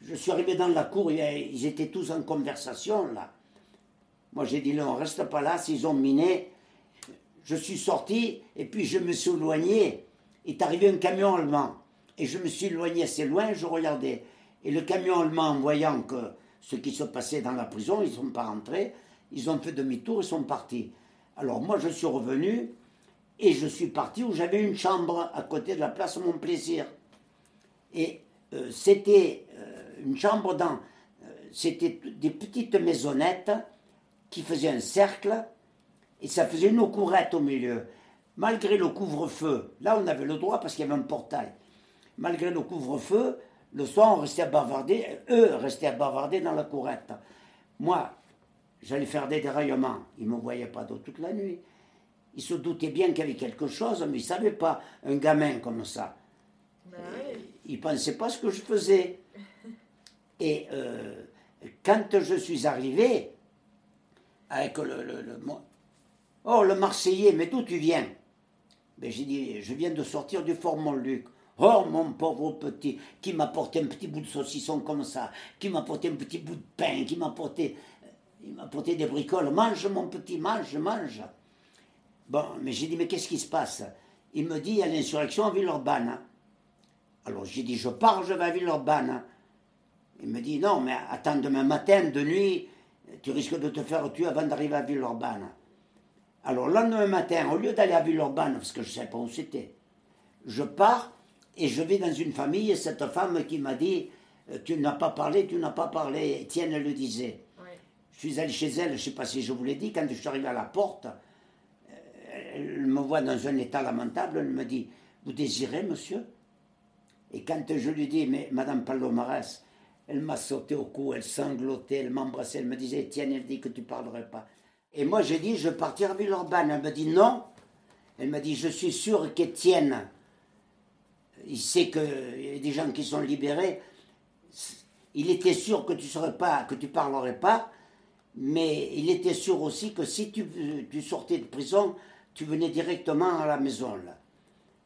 je suis arrivé dans la cour, ils étaient tous en conversation là. Moi j'ai dit non, reste pas là, s'ils ont miné. Je suis sorti et puis je me suis éloigné. Il est arrivé un camion allemand. Et je me suis éloigné assez loin, je regardais. Et le camion allemand, voyant que ce qui se passait dans la prison, ils ne sont pas rentrés, ils ont fait demi-tour, ils sont partis. Alors moi, je suis revenu et je suis parti où j'avais une chambre à côté de la place Mon Plaisir. Et euh, c'était euh, une chambre dans... Euh, c'était des petites maisonnettes qui faisaient un cercle et ça faisait une courette au milieu. Malgré le couvre-feu, là on avait le droit parce qu'il y avait un portail. Malgré le couvre-feu, le soir on restait à bavarder, eux restaient à bavarder dans la courette. Moi, J'allais faire des déraillements. Ils ne me voyaient pas d'eau toute la nuit. Ils se doutaient bien qu'il y avait quelque chose, mais ils ne savaient pas. Un gamin comme ça. Ben ils ne pensaient pas ce que je faisais. *laughs* Et euh, quand je suis arrivé, avec le, le, Oh, le Marseillais, mais d'où tu viens? Ben, J'ai dit, je viens de sortir du Fort Montluc. Oh, mon pauvre petit, qui m'a porté un petit bout de saucisson comme ça, qui m'a porté un petit bout de pain, qui m'a porté il m'a porté des bricoles. Mange, mon petit, mange, mange. Bon, mais j'ai dit, mais qu'est-ce qui se passe? Il me dit, il y a l'insurrection à Villeurbanne. Alors j'ai dit, je pars, je vais à Villeurbanne. Il me dit, non, mais attends, demain matin, de nuit, tu risques de te faire tuer avant d'arriver à Villeurbanne. Alors le lendemain matin, au lieu d'aller à Villeurbanne, parce que je ne sais pas où c'était, je pars et je vais dans une famille, et cette femme qui m'a dit, tu n'as pas parlé, tu n'as pas parlé, Étienne le disait. Je suis allé chez elle, je ne sais pas si je vous l'ai dit, quand je suis arrivé à la porte, elle me voit dans un état lamentable, elle me dit Vous désirez, monsieur? Et quand je lui dis Mais Madame Palomares, elle m'a sauté au cou, elle sanglotait, elle m'embrassait, elle me disait Tiens, elle dit que tu ne parlerais pas. Et moi, j'ai dit Je partirai à Villeurbanne. Elle me dit Non. Elle m'a dit Je suis sûr qu'Étienne, il sait qu'il y a des gens qui sont libérés. Il était sûr que tu serais pas, que tu parlerais pas mais il était sûr aussi que si tu, sortais de prison, tu venais directement à la maison. Là.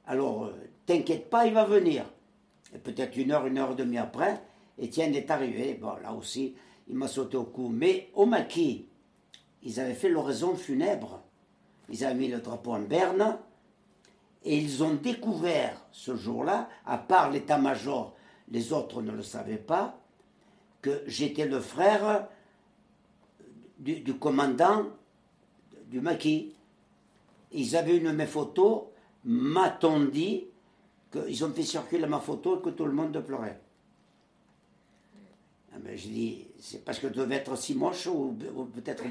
Alors, euh, t'inquiète pas, il va venir. Et peut-être une heure, une heure et demie après, Étienne est arrivé. Bon, là aussi, il m'a sauté au cou. Mais au maquis, ils avaient fait l'oraison funèbre. Ils avaient mis le drapeau en berne. Et ils ont découvert ce jour-là, à part l'état-major, les autres ne le savaient pas, que j'étais le frère du, commandant du maquis. Ils avaient une de mes photos, m'a-t-on dit qu'ils ont fait circuler ma photo et que tout le monde pleurait. Ah ben, je dis, c'est parce que tu devais être si moche ou, ou peut-être.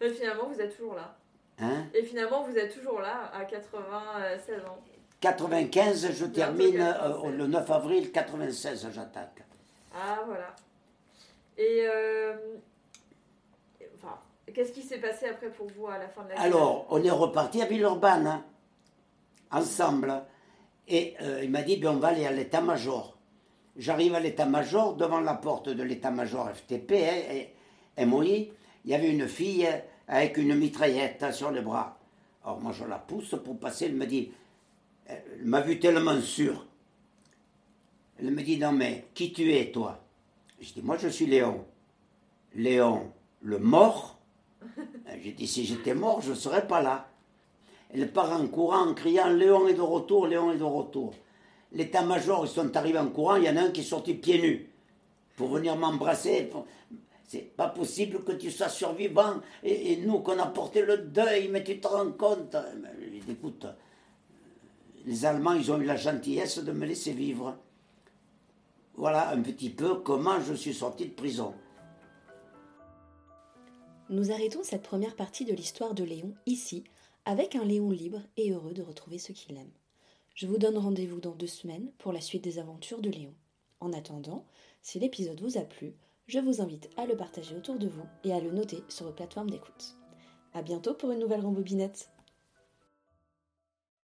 Et *laughs* finalement, vous êtes toujours là. Hein Et finalement, vous êtes toujours là à 96 ans. 95, je termine euh, 96. le 9 avril, 96, j'attaque. Ah, voilà. Et. euh, Enfin, qu'est-ce qui s'est passé après pour vous à la fin de la Alors, on est reparti à Villeurbanne, hein, ensemble. Et euh, il m'a dit, ben, on va aller à l'état-major. J'arrive à l'état-major, devant la porte de l'état-major FTP, hein, et MOI, il y avait une fille avec une mitraillette sur les bras. Alors moi, je la pousse pour passer, elle me dit, elle m'a vu tellement sûr. Elle me dit, non mais, qui tu es, toi? Je dis, moi, je suis Léon. Léon, le mort *laughs* J'ai dit, si j'étais mort, je ne serais pas là. Elle part en courant en criant Léon est de retour, Léon est de retour. L'état-major, ils sont arrivés en courant, il y en a un qui est sorti pieds nus pour venir m'embrasser. pour- C'est pas possible que tu sois survivant et, nous qu'on a porté le deuil, mais tu te rends compte écoute, les Allemands, ils ont eu la gentillesse de me laisser vivre. Voilà un petit peu comment je suis sorti de prison. Nous arrêtons cette première partie de l'histoire de Léon ici, avec un Léon libre et heureux de retrouver ce qu'il aime. Je vous donne rendez-vous dans deux semaines pour la suite des aventures de Léon. En attendant, si l'épisode vous a plu, je vous invite à le partager autour de vous et à le noter sur vos plateformes d'écoute. À bientôt pour une nouvelle rembobinette.